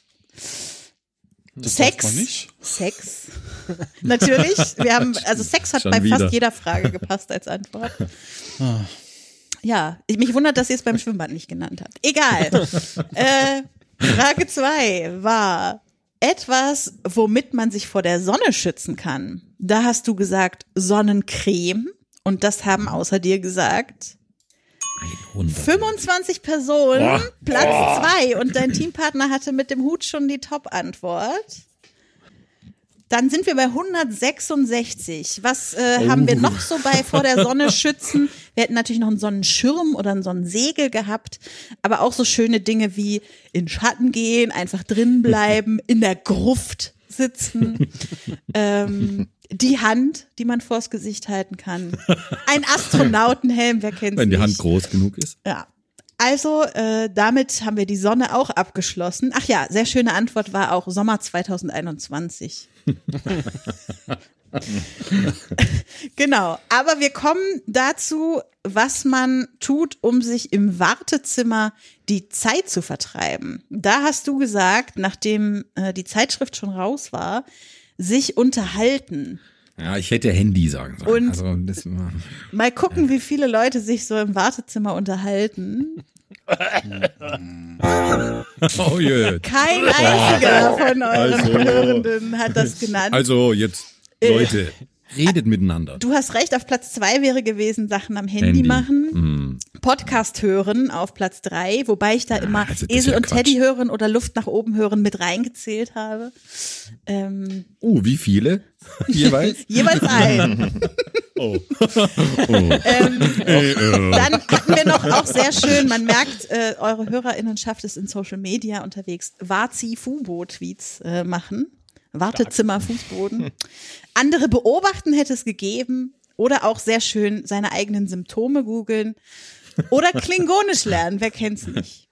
[SPEAKER 1] Das
[SPEAKER 2] Sex. Sex. [laughs] Natürlich. Wir haben, [laughs] also Sex hat
[SPEAKER 4] Schon
[SPEAKER 2] bei
[SPEAKER 4] wieder.
[SPEAKER 2] fast jeder Frage [laughs] gepasst als Antwort. Ja, ich, mich wundert, dass ihr es beim Schwimmbad nicht genannt habt. Egal. äh, Frage zwei war etwas, womit man sich vor der Sonne schützen kann. Da hast du gesagt Sonnencreme und das haben außer dir gesagt
[SPEAKER 4] 100.
[SPEAKER 2] 25 Personen, Platz zwei und dein Teampartner hatte mit dem Hut schon die Top-Antwort. Dann sind wir bei 166. Was äh, haben wir noch so bei vor der Sonne schützen? Wir hätten natürlich noch einen Sonnenschirm oder einen Sonnensegel gehabt, aber auch so schöne Dinge wie in Schatten gehen, einfach drin bleiben, in der Gruft sitzen, [laughs] ähm, die Hand, die man vors Gesicht halten kann, ein Astronautenhelm, wer kennt's
[SPEAKER 4] Wenn die
[SPEAKER 2] nicht?
[SPEAKER 4] Hand groß genug ist.
[SPEAKER 2] Ja. Also, äh, damit haben wir die Sonne auch abgeschlossen. Ach ja, sehr schöne Antwort war auch Sommer 2021. [laughs] [laughs] Genau, aber wir kommen dazu, was man tut, um sich im Wartezimmer die Zeit zu vertreiben. Da hast du gesagt, nachdem äh, die Zeitschrift schon raus war, sich unterhalten.
[SPEAKER 4] Ja, ich hätte Handy sagen sollen.
[SPEAKER 2] Und-
[SPEAKER 4] also, das war,
[SPEAKER 2] Mal gucken, wie viele Leute sich so im Wartezimmer unterhalten.
[SPEAKER 4] oh je.
[SPEAKER 2] Kein einziger von euren
[SPEAKER 4] Also-
[SPEAKER 2] Hörenden hat das genannt.
[SPEAKER 4] Also jetzt, Leute, [laughs] redet miteinander.
[SPEAKER 2] du hast recht, auf Platz zwei wäre gewesen, Sachen am Handy,
[SPEAKER 4] Handy.
[SPEAKER 2] machen.
[SPEAKER 4] Hm.
[SPEAKER 2] Podcast hören auf Platz drei, wobei ich da immer
[SPEAKER 4] also das ist
[SPEAKER 2] Esel
[SPEAKER 4] ja
[SPEAKER 2] und
[SPEAKER 4] Quatsch.
[SPEAKER 2] Teddy hören oder Luft nach oben hören mit reingezählt habe. Ähm,
[SPEAKER 4] Uh, wie viele? [laughs] Jeweils?
[SPEAKER 2] jeweils ein. [laughs]
[SPEAKER 4] Oh.
[SPEAKER 2] ähm,
[SPEAKER 4] Äh, äh.
[SPEAKER 2] dann hatten wir noch auch sehr schön, man merkt, äh, eure Hörerinnenschaft ist in Social Media unterwegs, Wazi-Fubo-Tweets äh, machen. Wartezimmer, Fußboden. [laughs] Andere beobachten hätte es gegeben oder auch sehr schön seine eigenen Symptome googeln oder [laughs] Klingonisch lernen, wer kennt's nicht.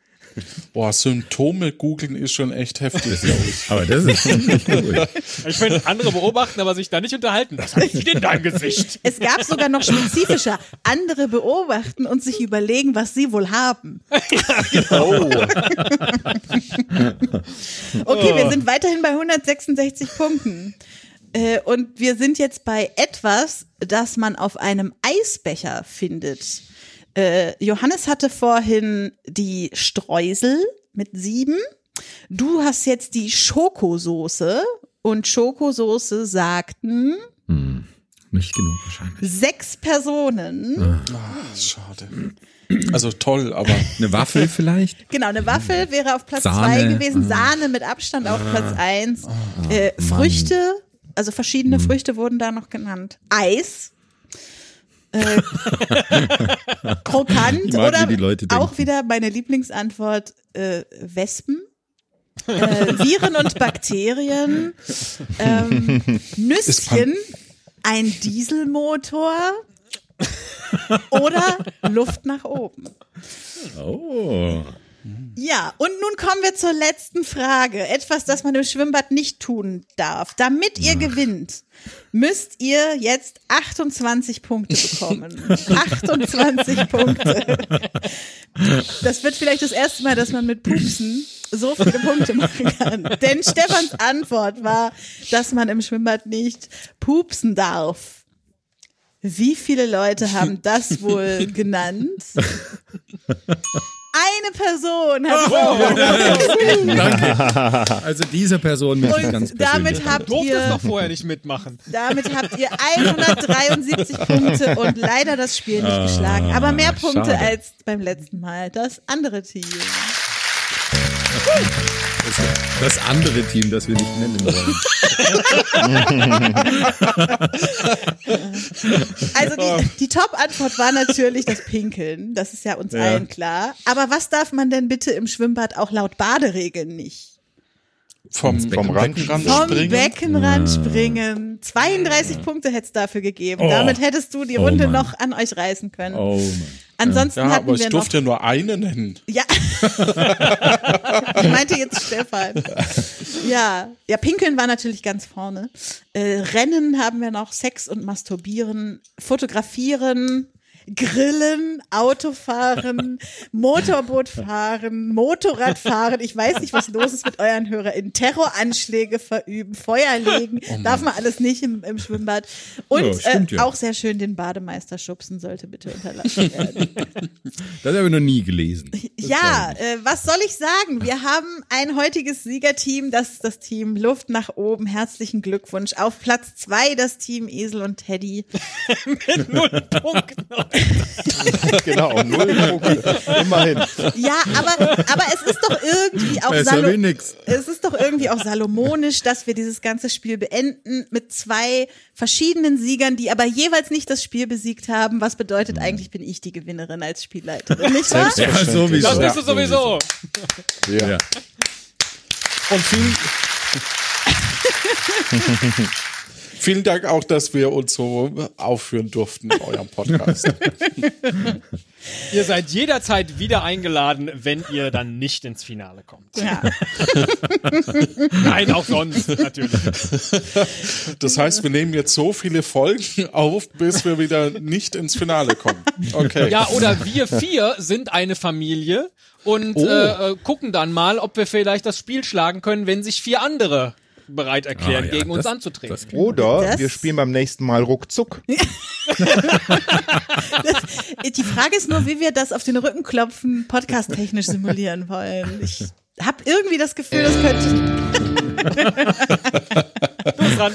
[SPEAKER 1] Boah, Symptome googeln ist schon echt heftig.
[SPEAKER 4] Aber das ist cool.
[SPEAKER 3] Ich finde, andere beobachten, aber sich da nicht unterhalten. Das hat nicht in deinem Gesicht.
[SPEAKER 2] Es gab sogar noch spezifischer. Andere beobachten und sich überlegen, was sie wohl haben. [laughs] [laughs] Okay, wir sind weiterhin bei 166 Punkten. Äh, und wir sind jetzt bei etwas, das man auf einem Eisbecher findet. Äh, Johannes hatte vorhin die Streusel mit sieben. Du hast jetzt die Schokosoße. Und Schokosoße sagten
[SPEAKER 4] Hm. Nicht genug wahrscheinlich.
[SPEAKER 2] sechs Personen.
[SPEAKER 1] Schade. Also toll, aber [laughs]
[SPEAKER 4] Eine Waffel vielleicht?
[SPEAKER 2] Genau, eine Waffel wäre auf Platz
[SPEAKER 4] Sahne.
[SPEAKER 2] zwei gewesen, Sahne mit Abstand auf Platz eins. äh,
[SPEAKER 4] Mann.
[SPEAKER 2] Früchte, also verschiedene Früchte wurden da noch genannt. Eis. Äh, [laughs] krokant
[SPEAKER 4] Ich mag,
[SPEAKER 2] oder auch wieder meine Lieblingsantwort äh, Wespen. äh, Viren und Bakterien, ähm, Nüsschen, ein Dieselmotor oder Luft nach oben.
[SPEAKER 4] Oh.
[SPEAKER 2] Ja, und nun kommen wir zur letzten Frage. Etwas, das man im Schwimmbad nicht tun darf. Damit ihr gewinnt, müsst ihr jetzt 28 Punkte bekommen. [laughs] 28 Punkte. Das wird vielleicht das erste Mal, dass man mit Pupsen so viele Punkte machen kann. Denn Stefans Antwort war, dass man im Schwimmbad nicht pupsen darf. Wie viele Leute haben das wohl [laughs] genannt? Eine Person hat es [laughs] auch
[SPEAKER 4] Also diese Person möchte ich ganz
[SPEAKER 2] damit habt
[SPEAKER 3] Durfte es
[SPEAKER 2] ihr,
[SPEAKER 3] doch vorher nicht mitmachen.
[SPEAKER 2] damit habt ihr 173 Punkte und leider das Spiel nicht geschlagen. Aber mehr Punkte
[SPEAKER 4] schade.
[SPEAKER 2] als beim letzten Mal. Das andere Team. [laughs]
[SPEAKER 4] Das andere Team, das wir nicht nennen wollen. [laughs]
[SPEAKER 2] Also die, die Top-Antwort war natürlich das Pinkeln. Das ist ja uns
[SPEAKER 4] Ja.
[SPEAKER 2] allen klar. Aber was darf man denn bitte im Schwimmbad auch laut Baderegeln nicht?
[SPEAKER 1] Vom,
[SPEAKER 4] Vom
[SPEAKER 1] vom
[SPEAKER 5] Rand
[SPEAKER 1] Beckenrand
[SPEAKER 2] Vom
[SPEAKER 1] springen.
[SPEAKER 2] Beckenrand springen. 32 Punkte hätte es dafür gegeben.
[SPEAKER 4] Oh.
[SPEAKER 2] Damit hättest du die
[SPEAKER 4] Oh,
[SPEAKER 2] Runde
[SPEAKER 4] Mann.
[SPEAKER 2] noch an euch reißen können.
[SPEAKER 4] Oh Mann.
[SPEAKER 2] Ansonsten
[SPEAKER 1] Ja,
[SPEAKER 2] hatten
[SPEAKER 1] aber ich
[SPEAKER 2] wir
[SPEAKER 1] durfte ja nur eine nennen.
[SPEAKER 2] Ja. ich meinte jetzt Stefan. Ja. Ja, Pinkeln war natürlich ganz vorne. Äh, Rennen haben wir noch, Sex und Masturbieren, Fotografieren, Grillen, Autofahren, [laughs] Motorbootfahren, Motorradfahren. Ich weiß nicht, was los ist mit euren HörerInnen. Terroranschläge verüben, Feuer legen. Darf man alles nicht im, im Schwimmbad. Und
[SPEAKER 4] Ja, stimmt
[SPEAKER 2] äh,
[SPEAKER 4] ja.
[SPEAKER 2] auch sehr schön den Bademeister schubsen sollte bitte unterlassen [laughs] werden.
[SPEAKER 4] Das habe ich noch nie gelesen. Das
[SPEAKER 2] Ja, äh, was soll ich sagen? Wir haben ein heutiges Siegerteam, das ist das Team Luft nach oben. Herzlichen Glückwunsch. Auf Platz zwei das Team Esel und Teddy. [laughs]
[SPEAKER 3] Null Punkte. [laughs]
[SPEAKER 5] genau, null Punkte. Immerhin.
[SPEAKER 2] Ja, aber, aber es ist doch irgendwie auch Salo es ist doch irgendwie auch salomonisch, dass wir dieses ganze Spiel beenden mit zwei verschiedenen Siegern, die aber jeweils nicht das Spiel besiegt haben. Was bedeutet eigentlich, bin ich die Gewinnerin als Spielleiterin, nicht wahr?
[SPEAKER 4] Ja, sowieso.
[SPEAKER 3] Das bist du sowieso.
[SPEAKER 5] Ja.
[SPEAKER 4] Ja.
[SPEAKER 3] Und viel, [laughs]
[SPEAKER 1] Vielen Dank auch, dass wir uns so aufführen durften in eurem Podcast. [laughs]
[SPEAKER 3] Ihr seid jederzeit wieder eingeladen, wenn ihr dann nicht ins Finale kommt.
[SPEAKER 2] Ja. [laughs]
[SPEAKER 3] Nein, auch sonst natürlich.
[SPEAKER 1] Das heißt, wir nehmen jetzt so viele Folgen auf, bis wir wieder nicht ins Finale kommen. Okay.
[SPEAKER 3] Ja, oder wir vier sind eine Familie und
[SPEAKER 1] Oh.
[SPEAKER 3] äh, äh, gucken dann mal, ob wir vielleicht das Spiel schlagen können, wenn sich vier andere bereit erklären,
[SPEAKER 4] Ah, ja,
[SPEAKER 3] gegen uns
[SPEAKER 4] das-
[SPEAKER 3] anzutreten.
[SPEAKER 4] das
[SPEAKER 5] Oder
[SPEAKER 2] Das-
[SPEAKER 5] wir spielen beim nächsten Mal ruckzuck. [laughs]
[SPEAKER 2] Die Frage ist nur, wie wir das auf den Rückenklopfen podcast-technisch simulieren wollen. Ich habe irgendwie das Gefühl, das könnte
[SPEAKER 3] Du bist dran.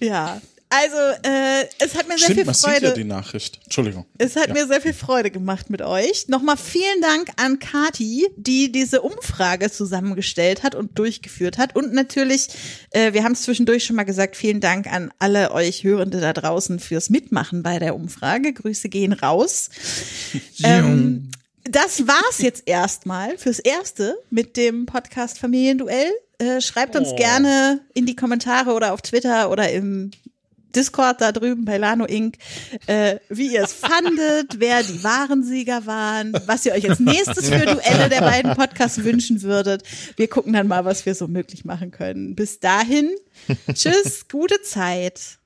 [SPEAKER 2] Ja. Also, äh, es hat mir sehr
[SPEAKER 1] Stimmt,
[SPEAKER 2] viel
[SPEAKER 1] man sieht ja
[SPEAKER 2] Freude.
[SPEAKER 1] die Nachricht. Entschuldigung.
[SPEAKER 2] Es hat
[SPEAKER 1] Ja.
[SPEAKER 2] mir sehr viel Freude gemacht mit euch. Nochmal vielen Dank an Kati, die diese Umfrage zusammengestellt hat und durchgeführt hat. Und natürlich, äh, wir haben es zwischendurch schon mal gesagt, vielen Dank an alle euch Hörende da draußen fürs Mitmachen bei der Umfrage. Grüße gehen raus. [laughs] Ähm, das war's jetzt erstmal fürs Erste mit dem Podcast Familienduell. Äh, schreibt uns
[SPEAKER 3] Oh.
[SPEAKER 2] gerne in die Kommentare oder auf Twitter oder im Discord da drüben bei Lano Inc., äh, wie ihr es fandet, wer die wahren Sieger waren, was ihr euch als nächstes für Duelle der beiden Podcasts wünschen würdet. Wir gucken dann mal, was wir so möglich machen können. Bis dahin, tschüss, gute Zeit.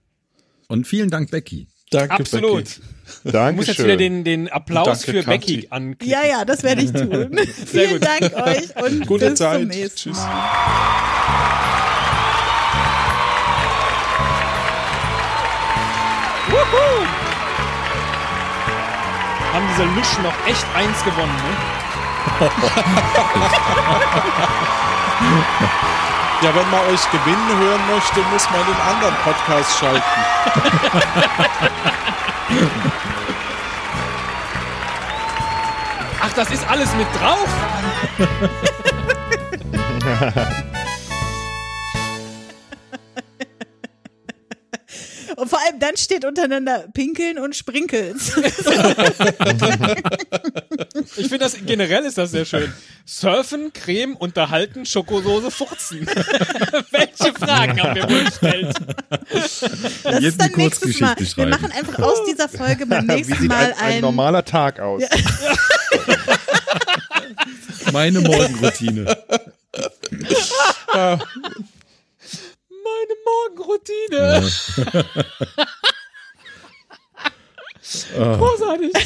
[SPEAKER 4] Und vielen Dank, Becky.
[SPEAKER 1] Danke,
[SPEAKER 3] Absolut.
[SPEAKER 1] Becky.
[SPEAKER 3] Du musst jetzt wieder den, den Applaus
[SPEAKER 1] Danke,
[SPEAKER 3] für
[SPEAKER 1] Kathi.
[SPEAKER 3] Becky anklicken.
[SPEAKER 2] Ja, ja, das werde ich tun. Vielen
[SPEAKER 3] gut.
[SPEAKER 2] Dank euch und
[SPEAKER 1] Gute
[SPEAKER 2] bis
[SPEAKER 1] Zeit.
[SPEAKER 2] zum nächsten
[SPEAKER 1] Tschüss.
[SPEAKER 3] Wuhu! Haben diese Lüschen noch echt eins gewonnen, ne? [laughs]
[SPEAKER 1] Ja, wenn man euch gewinnen hören möchte, muss man den anderen Podcast schalten.
[SPEAKER 3] Ach, das ist alles mit drauf? [laughs]
[SPEAKER 2] dann steht untereinander Pinkeln und Sprinkels. [laughs]
[SPEAKER 3] Ich finde das generell ist das sehr schön. Surfen, Creme, unterhalten, Schokosoße, furzen. [laughs] Welche Fragen haben wir wohl gestellt?
[SPEAKER 2] Das
[SPEAKER 4] Jetzt
[SPEAKER 2] ist dann nächstes Mal.
[SPEAKER 4] Kurzgeschichte
[SPEAKER 2] Wir
[SPEAKER 4] schreiben.
[SPEAKER 2] machen einfach aus dieser Folge beim [laughs]
[SPEAKER 5] Wie
[SPEAKER 2] nächsten
[SPEAKER 5] sieht
[SPEAKER 2] Mal
[SPEAKER 5] ein, ein
[SPEAKER 2] ein.
[SPEAKER 5] normaler Tag aus?
[SPEAKER 4] Meine Morgenroutine
[SPEAKER 3] meine Morgenroutine. [laughs] Großartig. [laughs]